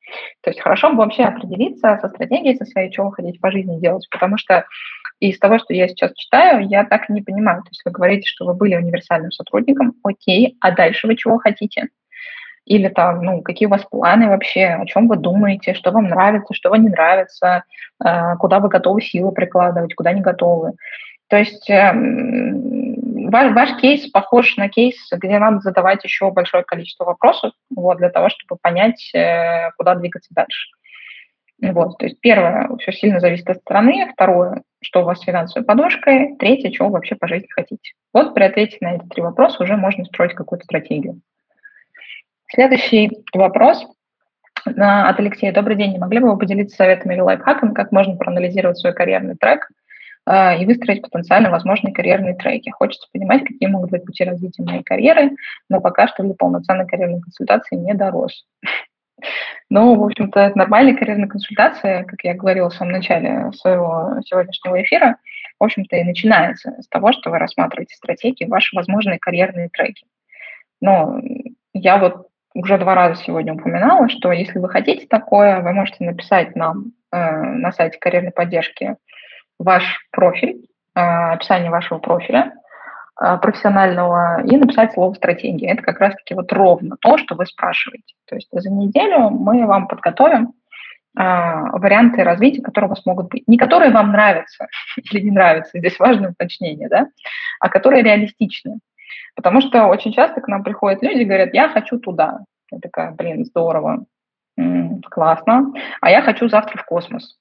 То есть хорошо бы вообще определиться со стратегией со своей, что вы хотите по жизни делать, потому что из того, что я сейчас читаю, я так и не понимаю. То есть вы говорите, что вы были универсальным сотрудником, окей, а дальше вы чего хотите? Или там, ну, какие у вас планы вообще, о чем вы думаете, что вам нравится, что вам не нравится, э, куда вы готовы силы прикладывать, куда не готовы. То есть эм, ваш, ваш кейс похож на кейс, где надо задавать еще большое количество вопросов вот, для того, чтобы понять, э, куда двигаться дальше. Вот, то есть первое, все сильно зависит от страны, второе, что у вас с финансовой подушкой, третье, чего вы вообще по жизни хотите. Вот при ответе на эти три вопроса уже можно строить какую-то стратегию. Следующий вопрос от Алексея. Добрый день. Не могли бы вы поделиться советами или лайфхаками, как можно проанализировать свой карьерный трек э, и выстроить потенциально возможные карьерные треки? Хочется понимать, какие могут быть пути развития моей карьеры, но пока что для полноценной карьерной консультации не дорос. Ну, в общем-то, это нормальная карьерная консультация, как я говорила в самом начале своего сегодняшнего эфира, в общем-то, и начинается с того, что вы рассматриваете стратегии, ваши возможные карьерные треки. Но я вот уже два раза сегодня упоминала, что если вы хотите такое, вы можете написать нам э, на сайте карьерной поддержки ваш профиль, э, описание вашего профиля э, профессионального и написать слово «стратегия». Это как раз-таки вот ровно то, что вы спрашиваете. То есть за неделю мы вам подготовим э, варианты развития, которые у вас могут быть. Не которые вам нравятся или не нравятся, здесь важное уточнение, да, а которые реалистичны. Потому что очень часто к нам приходят люди и говорят, я хочу туда. Я такая, блин, здорово, классно. А я хочу завтра в космос.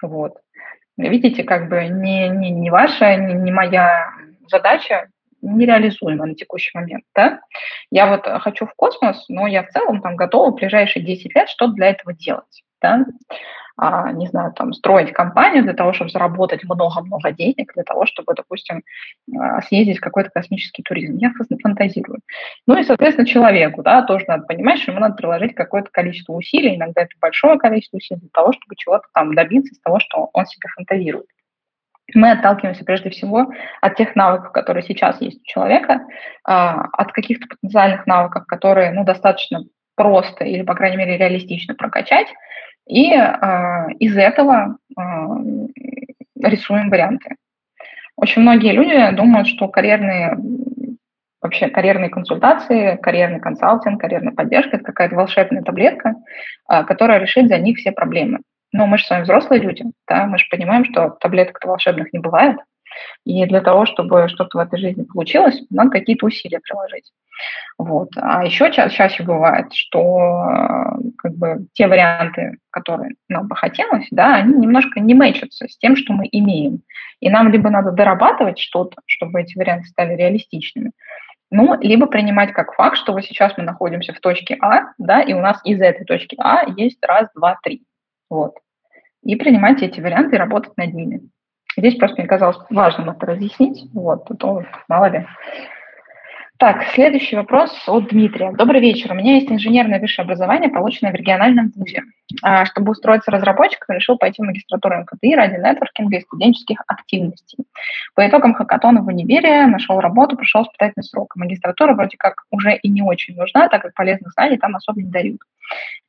Вот. Видите, как бы не, не, не ваша, не, не моя задача нереализуема на текущий момент. Да? Я вот хочу в космос, но я в целом там готова в ближайшие 10 лет что-то для этого делать. Да? а, не знаю, там, строить компанию для того, чтобы заработать много-много денег, для того, чтобы, допустим, а, съездить в какой-то космический туризм. Я фантазирую. Ну и, соответственно, человеку, да, тоже надо понимать, что ему надо приложить какое-то количество усилий, иногда это большое количество усилий для того, чтобы чего-то там добиться из того, что он себе фантазирует. Мы отталкиваемся прежде всего от тех навыков, которые сейчас есть у человека, а, от каких-то потенциальных навыков, которые ну, достаточно просто или, по крайней мере, реалистично прокачать, и э, из этого э, рисуем варианты. Очень многие люди думают, что карьерные вообще карьерные консультации, карьерный консалтинг, карьерная поддержка – это какая-то волшебная таблетка, а, которая решит за них все проблемы. Но мы же с вами взрослые люди, да, мы же понимаем, что таблеток волшебных не бывает, и для того, чтобы что-то в этой жизни получилось, надо какие-то усилия приложить. Вот. А еще ча- чаще бывает, что как бы те варианты, которые нам бы хотелось, да, они немножко не мэчатся с тем, что мы имеем. И нам либо надо дорабатывать что-то, чтобы эти варианты стали реалистичными, ну, либо принимать как факт, что вот сейчас мы находимся в точке А, да, и у нас из этой точки А есть раз, два, три. Вот. И принимать эти варианты и работать над ними. Здесь просто мне казалось важным это разъяснить. Вот, а мало ли. Так, следующий вопрос от Дмитрия. Добрый вечер. У меня есть инженерное высшее образование, полученное в региональном вузе. А, чтобы устроиться разработчиком, решил пойти в магистратуру МКТИ ради нетворкинга и студенческих активностей. По итогам хакатона в универе нашел работу, прошел испытательный срок. Магистратура вроде как уже и не очень нужна, так как полезных знаний там особо не дают.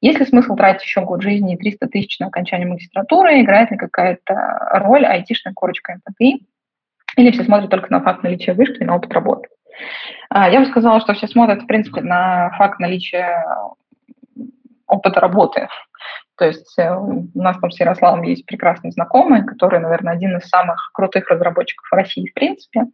Есть ли смысл тратить еще год жизни и 300 тысяч на окончание магистратуры? Играет ли какая-то роль айтишная корочка МКТИ? Или все смотрят только на факт наличия вышки и на опыт работы? А, я бы сказала, что все смотрят, в принципе, на факт наличия опыта работы. То есть э, у нас там с Ярославом есть прекрасный знакомый, который, наверное, один из самых крутых разработчиков России, в принципе,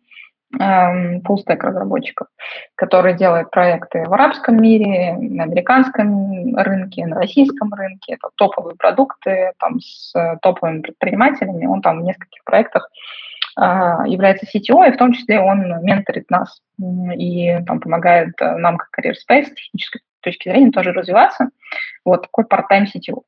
фуллстек эм, разработчиков, который делает проекты в арабском мире, на американском рынке, на российском рынке. Это топовые продукты там, с топовыми предпринимателями. Он там в нескольких проектах является CTO, и в том числе он менторит нас и там, помогает э, нам, как Career Space, с технической точки зрения тоже развиваться. Вот такой part-time CTO.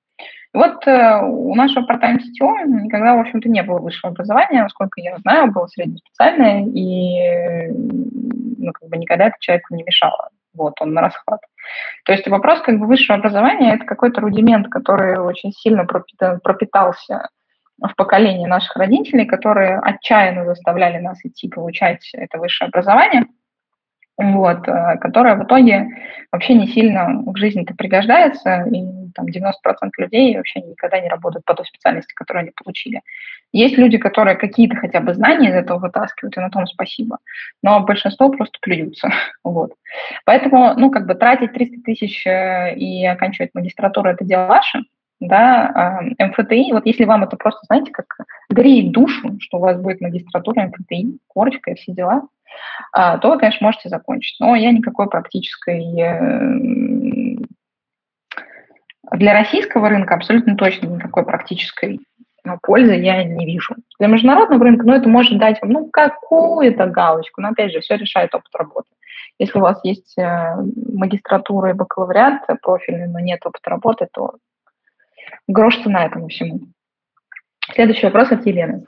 Вот э, у нашего part-time CTO никогда, в общем-то, не было высшего образования, насколько я знаю, было среднеспециальное, и ну, как бы никогда это человеку не мешало. Вот, он на расхват. То есть вопрос как бы высшего образования – это какой-то рудимент, который очень сильно пропитался в поколении наших родителей, которые отчаянно заставляли нас идти получать это высшее образование, вот, э, которое в итоге вообще не сильно в жизни-то пригождается, и там 90% людей вообще никогда не работают по той специальности, которую они получили. Есть люди, которые какие-то хотя бы знания из этого вытаскивают, и на том спасибо, но большинство просто плюются. Вот. Поэтому, ну, как бы тратить 300 тысяч э, и оканчивать магистратуру – это дело ваше, да, а, МФТИ, вот если вам это просто, знаете, как греет душу, что у вас будет магистратура МФТИ, корочка и все дела, а, то вы, конечно, можете закончить. Но я никакой практической э, для российского рынка абсолютно точно никакой практической ну, пользы я не вижу. Для международного рынка, ну, это может дать вам, ну, какую-то галочку, но, опять же, все решает опыт работы. Если у вас есть э, магистратура и бакалавриат профильный, но нет опыта работы, то грош цена этому всему. Следующий вопрос от Елены.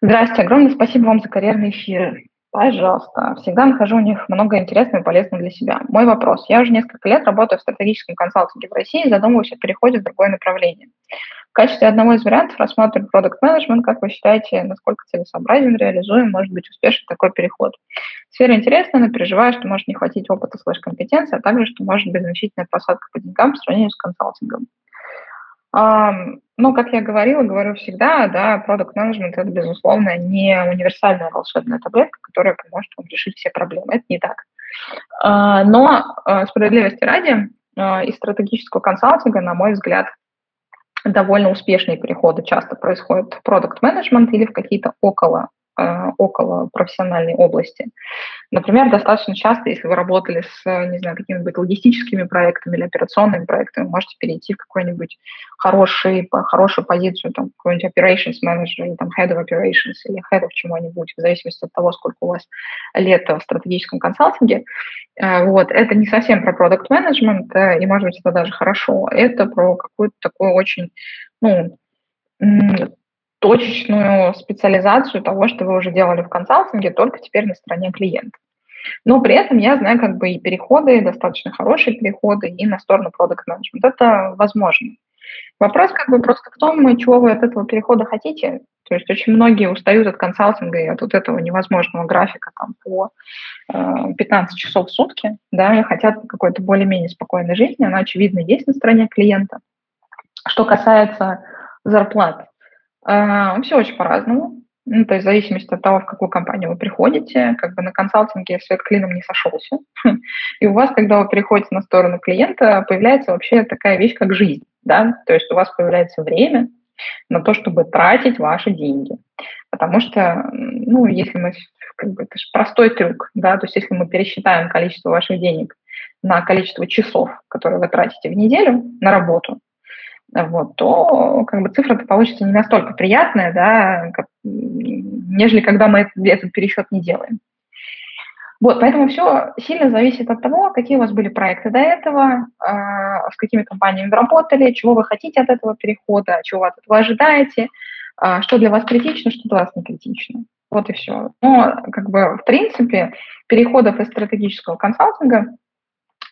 Здравствуйте, огромное спасибо вам за карьерные эфиры. Пожалуйста. Всегда нахожу у них много интересного и полезного для себя. Мой вопрос. Я уже несколько лет работаю в стратегическом консалтинге в России и задумываюсь о переходе в другое направление. В качестве одного из вариантов рассматриваю продукт менеджмент Как вы считаете, насколько целесообразен, реализуем, может быть успешен такой переход? Сфера интересная, но переживаю, что может не хватить опыта слэш-компетенции, а также, что может быть значительная просадка по деньгам по сравнению с консалтингом. Ну, как я говорила, говорю всегда, да, продукт менеджмент это, безусловно, не универсальная волшебная таблетка, которая поможет вам решить все проблемы. Это не так. А, но а, справедливости ради, а, из стратегического консалтинга, на мой взгляд, довольно успешные переходы часто происходят в продукт менеджмент или в какие-то около около профессиональной области. Например, достаточно часто, если вы работали с, не знаю, какими-нибудь логистическими проектами или операционными проектами, можете перейти в какой-нибудь хороший, хорошую позицию, там, какой-нибудь operations manager, или там head of operations, или head of чего-нибудь, в зависимости от того, сколько у вас лет в стратегическом консалтинге. Э, вот. Это не совсем про продукт менеджмент э, и, может быть, это даже хорошо. Это про какую-то такую очень, ну, точечную специализацию того, что вы уже делали в консалтинге, только теперь на стороне клиента. Но при этом я знаю как бы и переходы, достаточно хорошие переходы и на сторону продукт менеджмент. Это возможно. Вопрос как бы просто в том, чего вы от этого перехода хотите. То есть очень многие устают от консалтинга и от вот этого невозможного графика там, по э, 15 часов в сутки, да, и хотят какой-то более-менее спокойной жизни. Она, очевидно, есть на стороне клиента. Что касается зарплат, все очень по-разному. Ну, то есть в зависимости от того, в какую компанию вы приходите, как бы на консалтинге свет клином не сошелся. И у вас, когда вы переходите на сторону клиента, появляется вообще такая вещь, как жизнь. Да? То есть у вас появляется время на то, чтобы тратить ваши деньги. Потому что, ну, если мы, как бы, это же простой трюк, да, то есть если мы пересчитаем количество ваших денег на количество часов, которые вы тратите в неделю на работу, вот, то как бы цифра-то получится не настолько приятная, да, как, нежели когда мы этот, пересчет не делаем. Вот, поэтому все сильно зависит от того, какие у вас были проекты до этого, э, с какими компаниями вы работали, чего вы хотите от этого перехода, чего вы от этого ожидаете, э, что для вас критично, что для вас не критично. Вот и все. Но, как бы, в принципе, переходов из стратегического консалтинга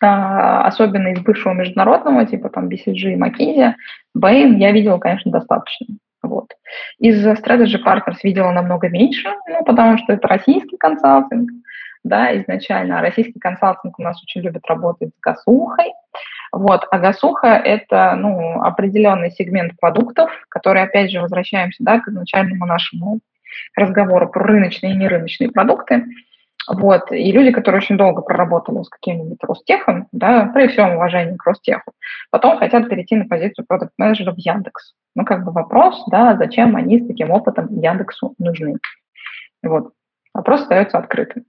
особенно из бывшего международного, типа там BCG и McKinsey, Bain я видела, конечно, достаточно. Вот. Из Strategy Partners видела намного меньше, ну, потому что это российский консалтинг, да, изначально. А российский консалтинг у нас очень любит работать с гасухой. Вот. А гасуха – это ну, определенный сегмент продуктов, который, опять же, возвращаемся да, к изначальному нашему разговору про рыночные и нерыночные продукты. Вот. И люди, которые очень долго проработали с каким-нибудь Ростехом, да, при всем уважении к Ростеху, потом хотят перейти на позицию продукт-менеджера в Яндекс. Ну, как бы вопрос, да, зачем они с таким опытом Яндексу нужны. Вот. Вопрос остается открытым.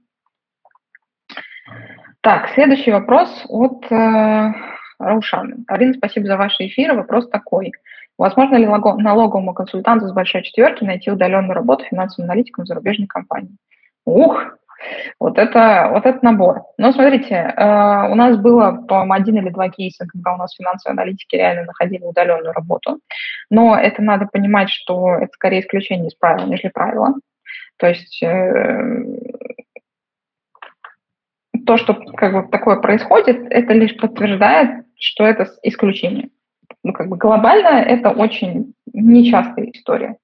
Так, следующий вопрос от э, Раушаны. Арина, спасибо за ваши эфиры. Вопрос такой. Возможно ли налоговому консультанту с большой четверки найти удаленную работу финансовым аналитиком зарубежной компании? Ух, вот это, вот это набор. Но смотрите, э, у нас было, по-моему, один или два кейса, когда у нас финансовые аналитики реально находили удаленную работу. Но это надо понимать, что это скорее исключение из правила, нежели правило. То есть э, то, что как бы такое происходит, это лишь подтверждает, что это исключение. Ну, как бы глобально это очень нечастая история.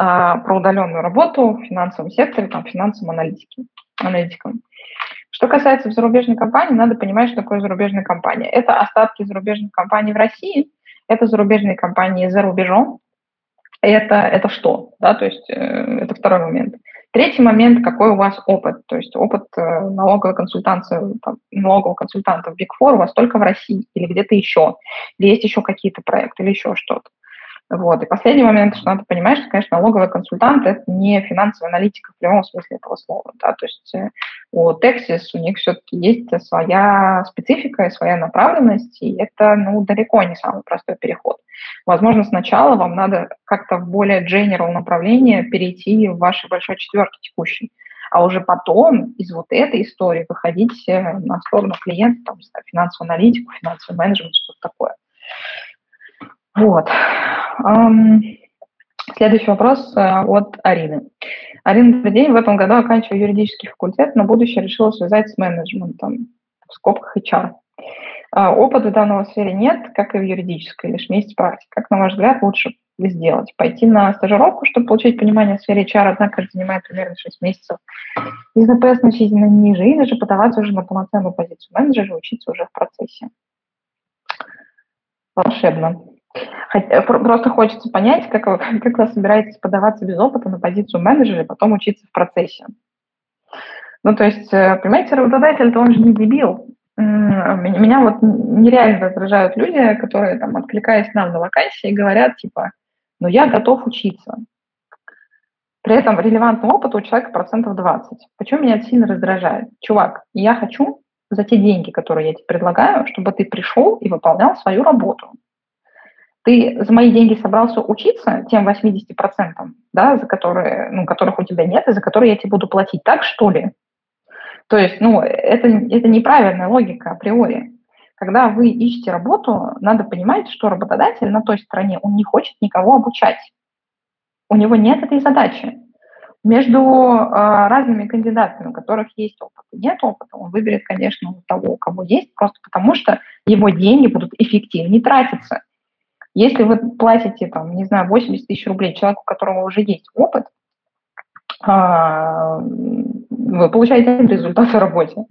А, про удаленную работу в финансовом секторе, там, финансовым аналитики, аналитикам. Что касается зарубежной компании, надо понимать, что такое зарубежная компания. Это остатки зарубежных компаний в России, это зарубежные компании за рубежом. Это, это что? Да, то есть э, это второй момент. Третий момент, какой у вас опыт. То есть опыт э, налоговой консультации, там, налогового консультанта в Big Four у вас только в России или где-то еще. Или есть еще какие-то проекты или еще что-то. Вот. И последний момент, что надо понимать, что, конечно, налоговый консультант – это не финансовый аналитик в прямом смысле этого слова. Да? То есть э, у Texas у них все-таки есть своя специфика и своя направленность, и это ну, далеко не самый простой переход. Возможно, сначала вам надо как-то в более general направление перейти в вашей большой четверке текущей, а уже потом из вот этой истории выходить э, на сторону клиента, там, финансовую аналитику, финансовый менеджмент, что-то такое. Вот. Следующий вопрос э, от Арины. Арина, добрый день. В этом году оканчиваю юридический факультет, но будущее решила связать с менеджментом, в скобках HR. А, опыта в данной сфере нет, как и в юридической, лишь месяц практики. Как, на ваш взгляд, лучше сделать? Пойти на стажировку, чтобы получить понимание в сфере HR, однако это занимает примерно 6 месяцев. И ЗП значительно ниже, или же подаваться уже на полноценную позицию менеджера и учиться уже в процессе. Волшебно. Э, просто хочется понять, как вы, как вы собираетесь подаваться без опыта на позицию менеджера и потом учиться в процессе. Ну, то есть, э, понимаете, работодатель-то он же не дебил. Меня вот нереально раздражают люди, которые, там, откликаясь нам на вакансии, говорят, типа, ну, я готов учиться. При этом релевантного опыта у человека процентов 20. Почему меня это сильно раздражает? Чувак, я хочу за те деньги, которые я тебе предлагаю, чтобы ты пришел и выполнял свою работу ты за мои деньги собрался учиться тем 80%, да, за которые, ну, которых у тебя нет, и за которые я тебе буду платить, так что ли? То есть, ну, это, это неправильная логика априори. Когда вы ищете работу, надо понимать, что работодатель на той стороне, он не хочет никого обучать. У него нет этой задачи. Между э, разными кандидатами, у которых есть опыт и нет опыта, он выберет, конечно, того, у кого есть, просто потому что его деньги будут эффективнее тратиться. Если вы платите, там, не знаю, 80 тысяч рублей человеку, у которого уже есть опыт, а, вы получаете результат в работе.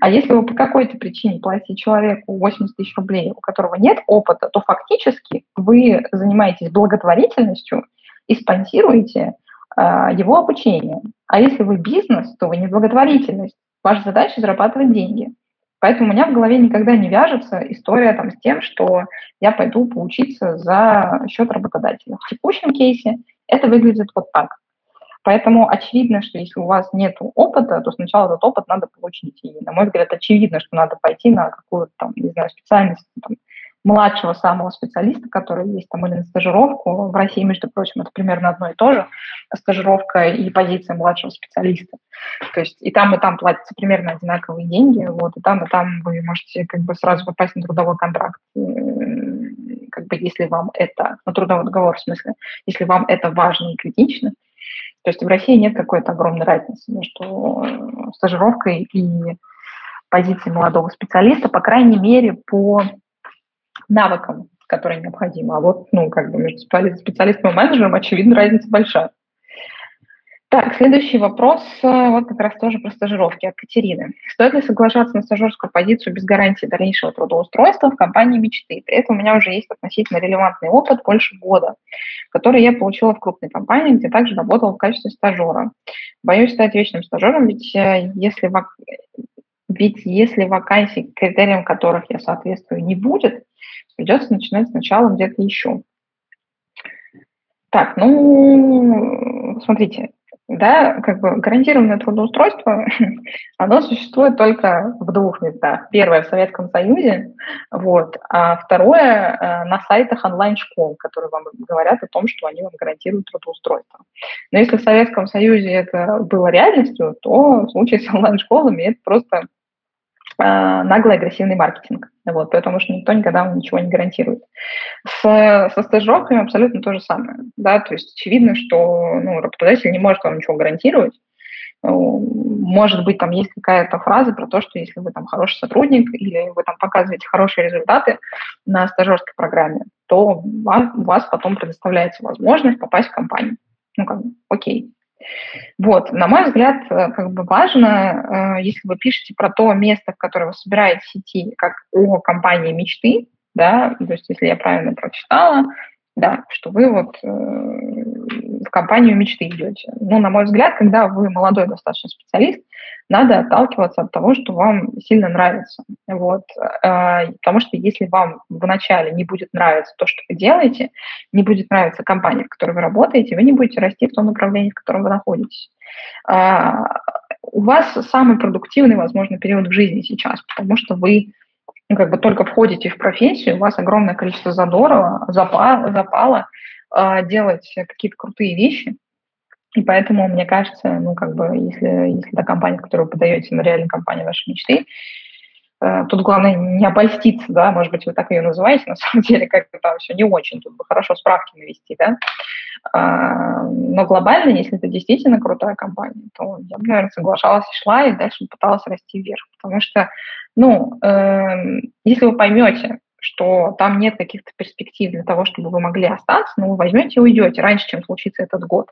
А если вы по какой-то причине платите человеку 80 тысяч рублей, у которого нет опыта, то фактически вы занимаетесь благотворительностью и спонсируете а, его обучение. А если вы бизнес, то вы не благотворительность. Ваша задача – зарабатывать деньги. Поэтому у меня в голове никогда не вяжется история там, с тем, что я пойду поучиться за счет работодателя. В текущем кейсе это выглядит вот так. Поэтому очевидно, что если у вас нет опыта, то сначала этот опыт надо получить. И, на мой взгляд, очевидно, что надо пойти на какую-то там, не знаю, специальность там, младшего самого специалиста, который есть там, или на стажировку. В России, между прочим, это примерно одно и то же, стажировка и позиция младшего специалиста. То есть и там, и там платятся примерно одинаковые деньги, вот, и там, и там вы можете как бы сразу попасть на трудовой контракт, как бы если вам это, на трудовой договор в смысле, если вам это важно и критично, то есть в России нет какой-то огромной разницы между э, стажировкой и позицией молодого специалиста, по крайней мере, по навыкам, которые необходимы. А вот, ну, как бы между специалистом и менеджером, очевидно, разница большая. Так, следующий вопрос, э, вот как раз тоже про стажировки от Катерины. Стоит ли соглашаться на стажерскую позицию без гарантии дальнейшего трудоустройства в компании мечты? При этом у меня уже есть относительно релевантный опыт больше года, который я получила в крупной компании, где также работала в качестве стажера. Боюсь стать вечным стажером, ведь э, если. Ведь если вакансий, критериям которых я соответствую, не будет, придется начинать сначала где-то еще. Так, ну, смотрите, да, как бы гарантированное трудоустройство, оно существует только в двух местах. Первое в Советском Союзе, вот, а второе э, на сайтах онлайн-школ, которые вам говорят о том, что они вам гарантируют трудоустройство. Но если в Советском Союзе это было реальностью, то в случае с онлайн-школами это просто наглый агрессивный маркетинг. Вот, потому что никто никогда вам ничего не гарантирует. С, со стажировками абсолютно то же самое. Да? То есть очевидно, что ну, работодатель не может вам ничего гарантировать. Ну, может быть, там есть какая-то фраза про то, что если вы там хороший сотрудник или вы там показываете хорошие результаты на стажерской программе, то у вас, у вас потом предоставляется возможность попасть в компанию. Ну, как бы, окей, вот, на мой взгляд, э, как бы важно, э, если вы пишете про то место, в которое вы собираетесь идти, как о компании мечты, да, то есть если я правильно прочитала, да, что вы вот э, в компанию мечты идете. Ну, на мой взгляд, когда вы молодой достаточно специалист, надо отталкиваться от того, что вам сильно нравится. Вот. Э, потому что если вам вначале не будет нравиться то, что вы делаете, не будет нравиться компания, в которой вы работаете, вы не будете расти в том направлении, в котором вы находитесь. Э, у вас самый продуктивный, возможно, период в жизни сейчас, потому что вы ну, как бы только входите в профессию, у вас огромное количество задора, запала, запала делать какие-то крутые вещи. И поэтому, мне кажется, ну, как бы, если, если та компания, которую вы подаете, на реальную компанию вашей мечты, э, тут главное не обольститься, да, может быть, вы так ее называете, на самом деле как-то там все не очень, тут бы хорошо справки навести, да, а, но глобально, если это действительно крутая компания, то я бы, наверное, соглашалась и шла, и дальше пыталась расти вверх, потому что ну, э, если вы поймете, что там нет каких-то перспектив для того, чтобы вы могли остаться, ну, вы возьмете и уйдете раньше, чем случится этот год.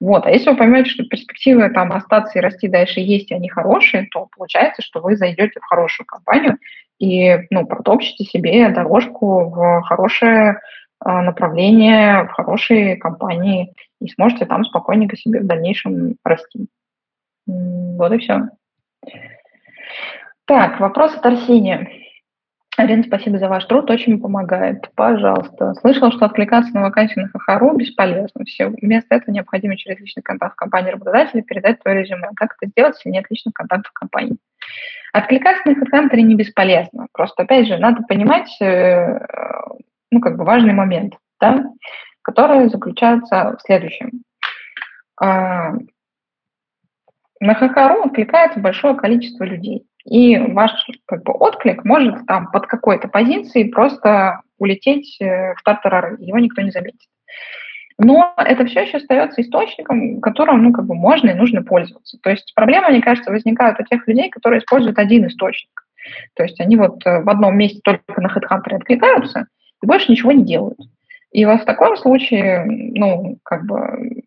Вот. А если вы поймете, что перспективы там остаться и расти дальше есть, и они хорошие, то получается, что вы зайдете в хорошую компанию и ну, протопчете себе дорожку в хорошее э, направление, в хорошие компании и сможете там спокойненько себе в дальнейшем расти. Вот и все. Так, вопрос от Арсения. Арина, спасибо за ваш труд, очень помогает. Пожалуйста. Слышала, что откликаться на вакансию на ХХРУ бесполезно. Все. Вместо этого необходимо через личный контакт в компании работодателя передать твое резюме. Как это сделать, если нет личных контактов в компании? Откликаться на HeadHunter не бесполезно. Просто, опять же, надо понимать, э, ну, как бы важный момент, да, который заключается в следующем. А, на ХХРУ откликается большое количество людей. И ваш как бы, отклик может там под какой-то позицией просто улететь э, в тартарары, его никто не заметит. Но это все еще остается источником, которым ну, как бы можно и нужно пользоваться. То есть проблемы, мне кажется, возникают у тех людей, которые используют один источник. То есть они вот э, в одном месте только на HeadHunter откликаются и больше ничего не делают. И вот в таком случае, ну, как бы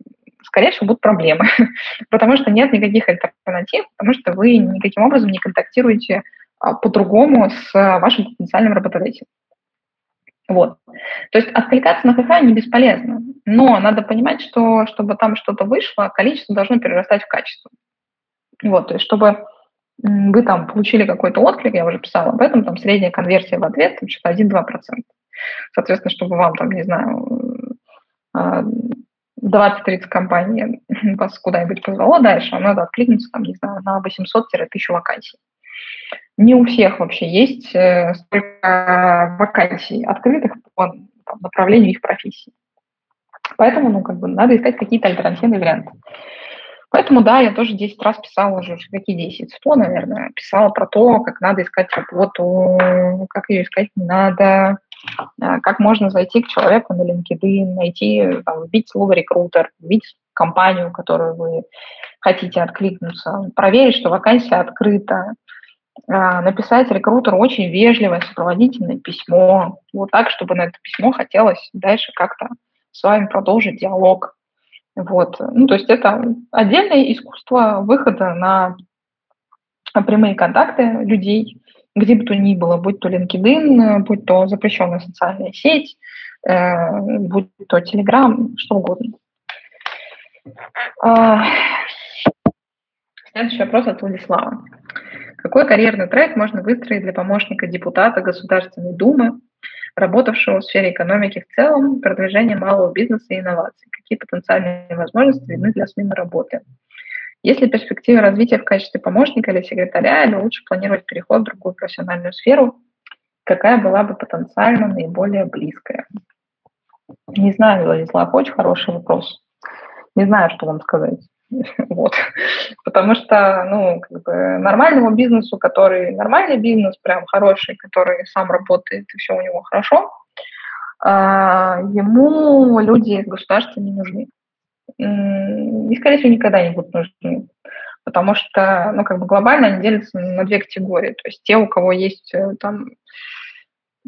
скорее всего, будут проблемы, потому что нет никаких альтернатив, потому что вы никаким образом не контактируете а, по-другому с вашим потенциальным работодателем. Вот. То есть откликаться на ХХ не бесполезно. Но надо понимать, что чтобы там что-то вышло, количество должно перерастать в качество. Вот, то есть чтобы вы там получили какой-то отклик, я уже писала об этом, там средняя конверсия в ответ, там что-то 1-2%. Соответственно, чтобы вам там, не знаю, 20-30 а, компаний вас куда-нибудь позвало дальше, вам надо откликнуться, там, не знаю, на 800-1000 вакансий. Не у всех вообще есть э, столько вакансий открытых по там, направлению их профессии. Поэтому, ну, как бы, надо искать какие-то альтернативные варианты. Поэтому, да, я тоже 10 раз писала уже, какие 10, 100, наверное, писала про то, как надо искать работу, как ее искать не надо, а, как можно зайти к человеку на LinkedIn, найти, там, вбить слово рекрутер, вбить компанию, которую вы хотите откликнуться, проверить, что вакансия открыта, а, написать рекрутеру очень вежливое, сопроводительное письмо, вот так, чтобы на это письмо хотелось дальше как-то с вами продолжить диалог. Вот. Ну, то есть это отдельное искусство выхода на прямые контакты людей, где бы то ни было, будь то LinkedIn, будь то запрещенная социальная сеть, э, будь то Telegram, что угодно. Э, следующий вопрос от Владислава. Какой карьерный трек можно выстроить для помощника депутата Государственной Думы, работавшего в сфере экономики в целом, продвижения малого бизнеса и инноваций? Какие потенциальные возможности видны для смены работы? Есть ли перспектива развития в качестве помощника или секретаря, или лучше планировать переход в другую профессиональную сферу? Какая была бы потенциально наиболее близкая? Не знаю, Владислав, очень хороший вопрос. Не знаю, что вам сказать. Вот. Потому что, ну, как бы нормальному бизнесу, который нормальный бизнес, прям хороший, который сам работает, и все у него хорошо, а, ему люди из государства не нужны. И, скорее всего, никогда не будут нужны. Потому что, ну, как бы глобально они делятся на две категории. То есть те, у кого есть э, там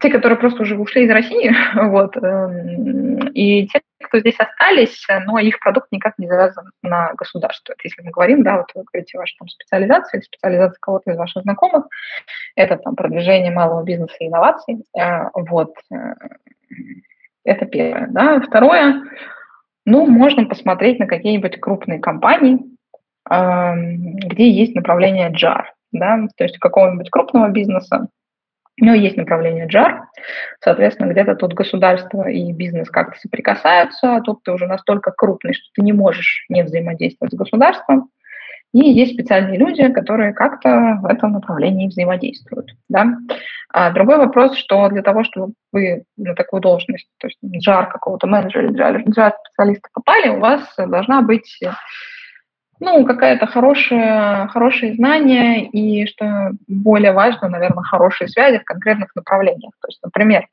те, которые просто уже ушли из России, вот, эм, и те, кто здесь остались, но их продукт никак не завязан на государство. Это если мы говорим, да, вот вы говорите, ваша там специализация или специализация кого-то из ваших знакомых, это там продвижение малого бизнеса и инноваций, э, вот, э, это первое, да. Второе, ну, можно посмотреть на какие-нибудь крупные компании, где есть направление JAR, да, то есть какого-нибудь крупного бизнеса, у него есть направление JAR, соответственно, где-то тут государство и бизнес как-то соприкасаются, а тут ты уже настолько крупный, что ты не можешь не взаимодействовать с государством. И есть специальные люди, которые как-то в этом направлении взаимодействуют. Да? А другой вопрос, что для того, чтобы вы на такую должность, то есть JAR какого-то менеджера или JAR-специалиста попали, у вас должна быть ну, какая-то хорошая, хорошие знания и, что более важно, наверное, хорошие связи в конкретных направлениях. То есть, например,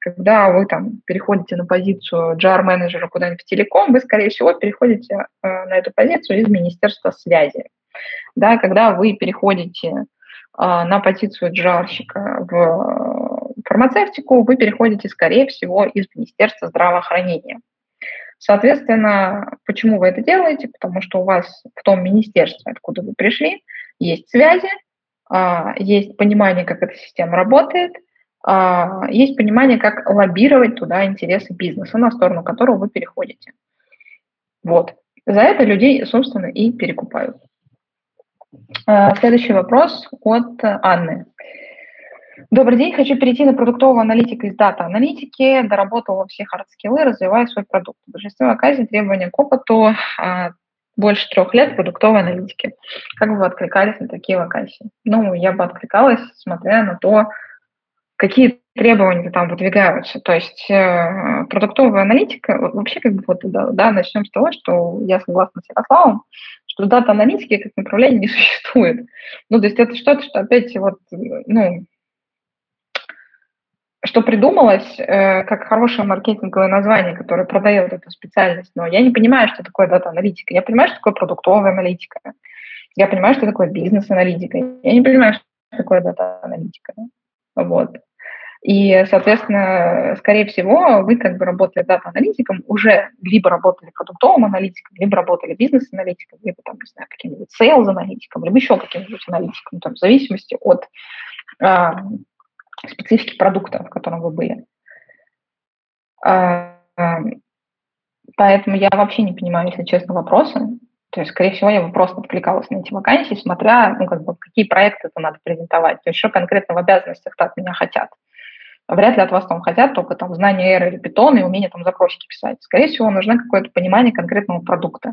когда вы там переходите на позицию JAR-менеджера куда-нибудь в телеком, вы, скорее всего, переходите э, на эту позицию из Министерства связи. Да, когда вы переходите э, на позицию джарщика в фармацевтику, вы переходите, скорее всего, из Министерства здравоохранения. Соответственно, почему вы это делаете? Потому что у вас в том министерстве, откуда вы пришли, есть связи, а, есть понимание, как эта система работает, есть понимание, как лоббировать туда интересы бизнеса, на сторону которого вы переходите. Вот. За это людей, собственно, и перекупают. А, следующий вопрос от Анны. Добрый день, хочу перейти на продуктового аналитика из дата-аналитики, доработала все хардскиллы, развиваю свой продукт. В большинстве вакансий требования к опыту а, больше трех лет продуктовой аналитики. Как бы вы откликались на такие вакансии? Ну, я бы откликалась, смотря на то, какие требования там выдвигаются. То есть э, продуктовая аналитика, вообще как бы вот, да, да, начнем с того, что я согласна с Ярославом, что дата-аналитики как направление не существует. Ну, то есть это что-то, что опять вот, ну, что придумалось э, как хорошее маркетинговое название, которое продает эту специальность, но я не понимаю, что такое дата-аналитика. Я понимаю, что такое продуктовая аналитика. Я понимаю, что такое бизнес-аналитика. Я не понимаю, что такое дата-аналитика. Вот. И, соответственно, скорее всего, вы как бы работали дата-аналитиком, уже либо работали продуктовым аналитиком, либо работали бизнес-аналитиком, либо там, не знаю, каким-нибудь sales-аналитиком, либо еще каким-нибудь аналитиком, там, в зависимости от а, специфики продукта, в котором вы были. А, Поэтому я вообще не понимаю, если честно, вопросы. То есть, скорее всего, я бы просто откликалась на эти вакансии, смотря, ну, как бы, какие проекты это надо презентовать, то есть, что конкретно в обязанностях от меня хотят. Вряд ли от вас там хотят только там знание R или Python и умение там запросики писать. Скорее всего, нужно какое-то понимание конкретного продукта.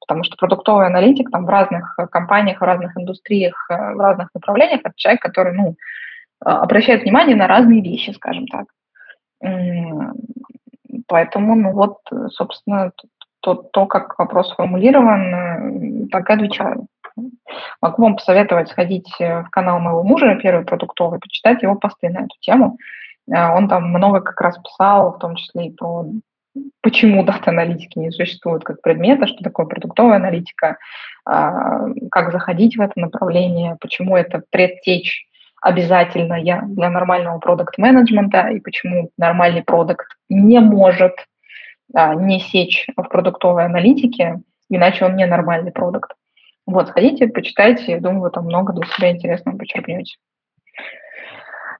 Потому что продуктовый аналитик там в разных компаниях, в разных индустриях, э, в разных направлениях, это человек, который, ну, а, обращает внимание на разные вещи, скажем так. Поэтому, ну вот, собственно, то, то как вопрос сформулирован, э, так и отвечаю. Могу вам посоветовать сходить э, в канал моего мужа, первый продуктовый, почитать его посты на эту тему. Э, он там много как раз писал, в том числе и про почему дата-аналитики не существуют как предмета, что такое продуктовая аналитика, а, как заходить в это направление, почему это предтечь обязательно для нормального продукт-менеджмента и почему нормальный продукт не может не сечь в продуктовой аналитике, иначе он не нормальный продукт. Вот, сходите, почитайте, думаю, вы там много для себя интересного почерпнете.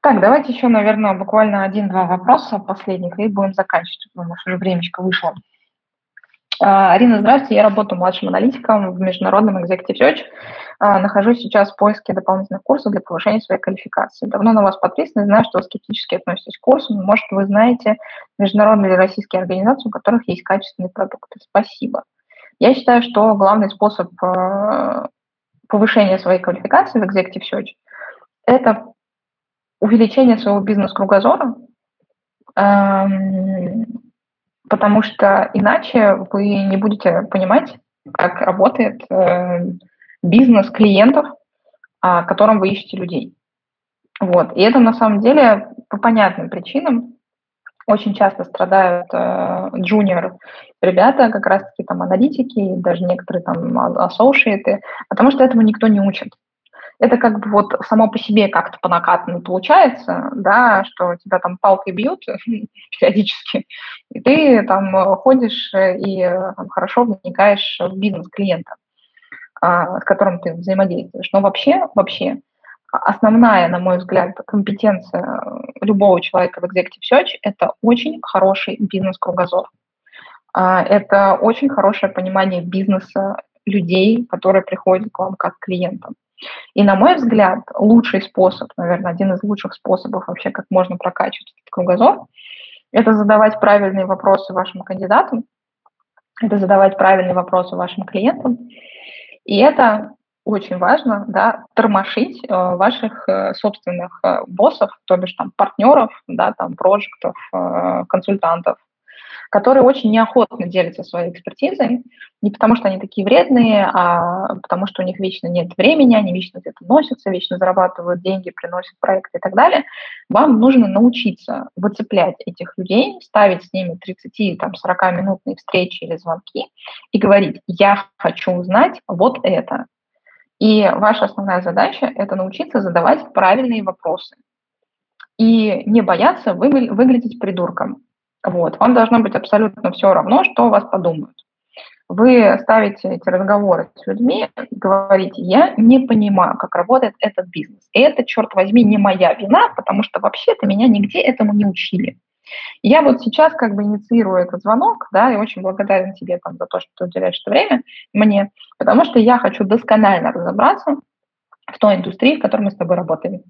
Так, давайте еще, наверное, буквально один-два вопроса последних, и будем заканчивать, потому что уже времечко вышло. А, Арина, здравствуйте. Я работаю младшим аналитиком в международном Executive Search. А, нахожусь сейчас в поиске дополнительных курсов для повышения своей квалификации. Давно на вас подписан и знаю, что вы скептически относитесь к курсам. Может, вы знаете международные или российские организации, у которых есть качественные продукты. Спасибо. Я считаю, что главный способ а, повышения своей квалификации в Executive Search – это увеличение своего бизнес-кругозора, потому что иначе вы не будете понимать, как работает э, бизнес клиентов, а, которым вы ищете людей. Вот. И это на самом деле по понятным причинам очень часто страдают э, джуниор ребята, как раз-таки там аналитики, даже некоторые там ассоциаты, потому что этому никто не учит это как бы вот само по себе как-то по накатанной получается, да, что тебя там палкой бьют периодически, и ты там ходишь и там, хорошо вникаешь в бизнес клиента, а, с которым ты взаимодействуешь. Но вообще, вообще, основная, на мой взгляд, компетенция любого человека в Executive Search – это очень хороший бизнес-кругозор. А, это очень хорошее понимание бизнеса людей, которые приходят к вам как клиентам. И, на мой взгляд, лучший способ, наверное, один из лучших способов вообще, как можно прокачивать этот кругозор, это задавать правильные вопросы вашим кандидатам, это задавать правильные вопросы вашим клиентам. И это очень важно, да, тормошить э, ваших э, собственных э, боссов, то бишь там партнеров, да, там проектов, э, консультантов, которые очень неохотно делятся своей экспертизой, не потому что они такие вредные, а потому что у них вечно нет времени, они вечно где-то носятся, вечно зарабатывают деньги, приносят проекты и так далее. Вам нужно научиться выцеплять этих людей, ставить с ними 30-40-минутные встречи или звонки и говорить, я хочу узнать вот это. И ваша основная задача – это научиться задавать правильные вопросы и не бояться выглядеть придурком. Вот. Вам должно быть абсолютно все равно, что о вас подумают. Вы ставите эти разговоры с людьми говорите, я не понимаю, как работает этот бизнес. И это, черт возьми, не моя вина, потому что вообще-то меня нигде этому не учили. Я вот сейчас как бы инициирую этот звонок, да, и очень благодарен тебе там за то, что ты уделяешь это время мне, потому что я хочу досконально разобраться в той индустрии, в которой мы с тобой работаем.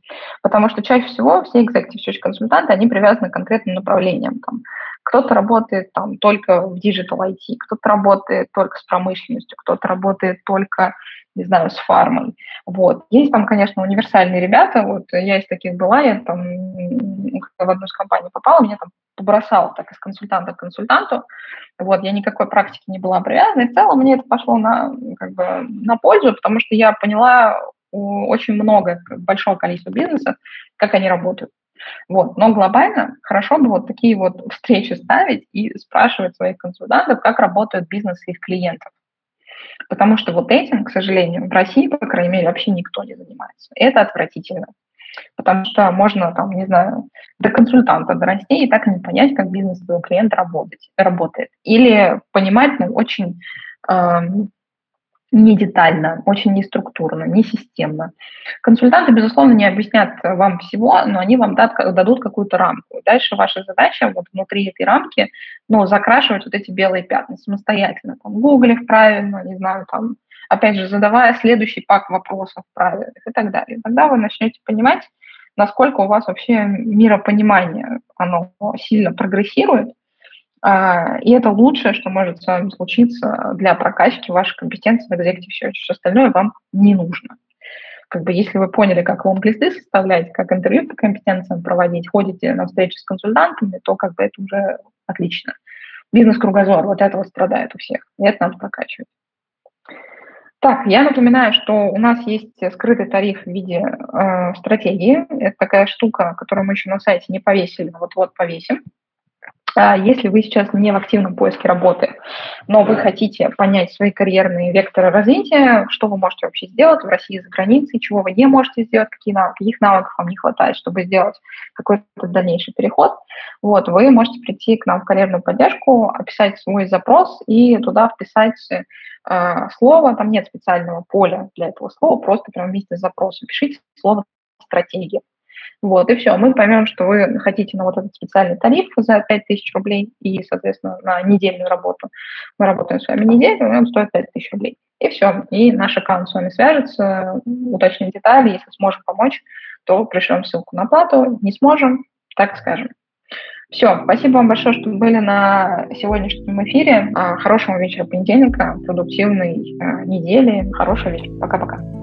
Потому что чаще всего все executive search консультанты, они привязаны к конкретным направлениям. Там, кто-то работает там, только в digital IT, кто-то работает только с промышленностью, кто-то работает только, не знаю, с фармой. Вот. Есть там, конечно, универсальные ребята, вот я из таких была, я там в одну из компаний попала, меня там побросало так из консультанта к консультанту, вот, я никакой практики не была привязана, и в целом мне это пошло на, как бы, на пользу, потому что я поняла очень много, большого количества бизнесов, как они работают. Вот. Но глобально хорошо бы вот такие вот встречи ставить и спрашивать своих консультантов, как работает бизнес их клиентов. Потому что вот этим, к сожалению, в России, по крайней мере, вообще никто не занимается. Это отвратительно. Потому что можно, там, не знаю, до консультанта дорасти и так не понять, как бизнес твоего клиента работать, работает. Или понимать, ну, очень э, не детально, очень не структурно, не системно. Консультанты, безусловно, не объяснят вам всего, но они вам дадут какую-то рамку. Дальше ваша задача вот внутри этой рамки ну, закрашивать вот эти белые пятна самостоятельно, там, гуглив правильно, не знаю, там, опять же, задавая следующий пак вопросов правильных и так далее. Тогда вы начнете понимать, насколько у вас вообще миропонимание, оно сильно прогрессирует, и это лучшее, что может с вами случиться для прокачки вашей компетенции в Executive Search. Все остальное вам не нужно. Как бы если вы поняли, как лонг-листы составлять, как интервью по компетенциям проводить, ходите на встречи с консультантами, то как бы это уже отлично. Бизнес-кругозор, вот этого страдает у всех. И это надо прокачивать. Так, я напоминаю, что у нас есть скрытый тариф в виде э, стратегии. Это такая штука, которую мы еще на сайте не повесили, но вот-вот повесим. А если вы сейчас не в активном поиске работы, но вы хотите понять свои карьерные векторы развития, что вы можете вообще сделать в России за границей, чего вы не можете сделать, какие навыки, каких навыков вам не хватает, чтобы сделать какой-то дальнейший переход, вот, вы можете прийти к нам в карьерную поддержку, описать свой запрос и туда вписать э, слово, там нет специального поля для этого слова, просто прямо вместе с запросом пишите слово «стратегия». Вот, и все. Мы поймем, что вы хотите на вот этот специальный тариф за 5000 рублей и, соответственно, на недельную работу. Мы работаем с вами неделю, и он стоит 5000 рублей. И все. И наш аккаунт с вами свяжется, уточним детали. Если сможем помочь, то пришлем ссылку на плату. Не сможем, так скажем. Все, спасибо вам большое, что были на сегодняшнем эфире. А, хорошего вечера понедельника, продуктивной а, недели, хорошего вечера. Пока-пока.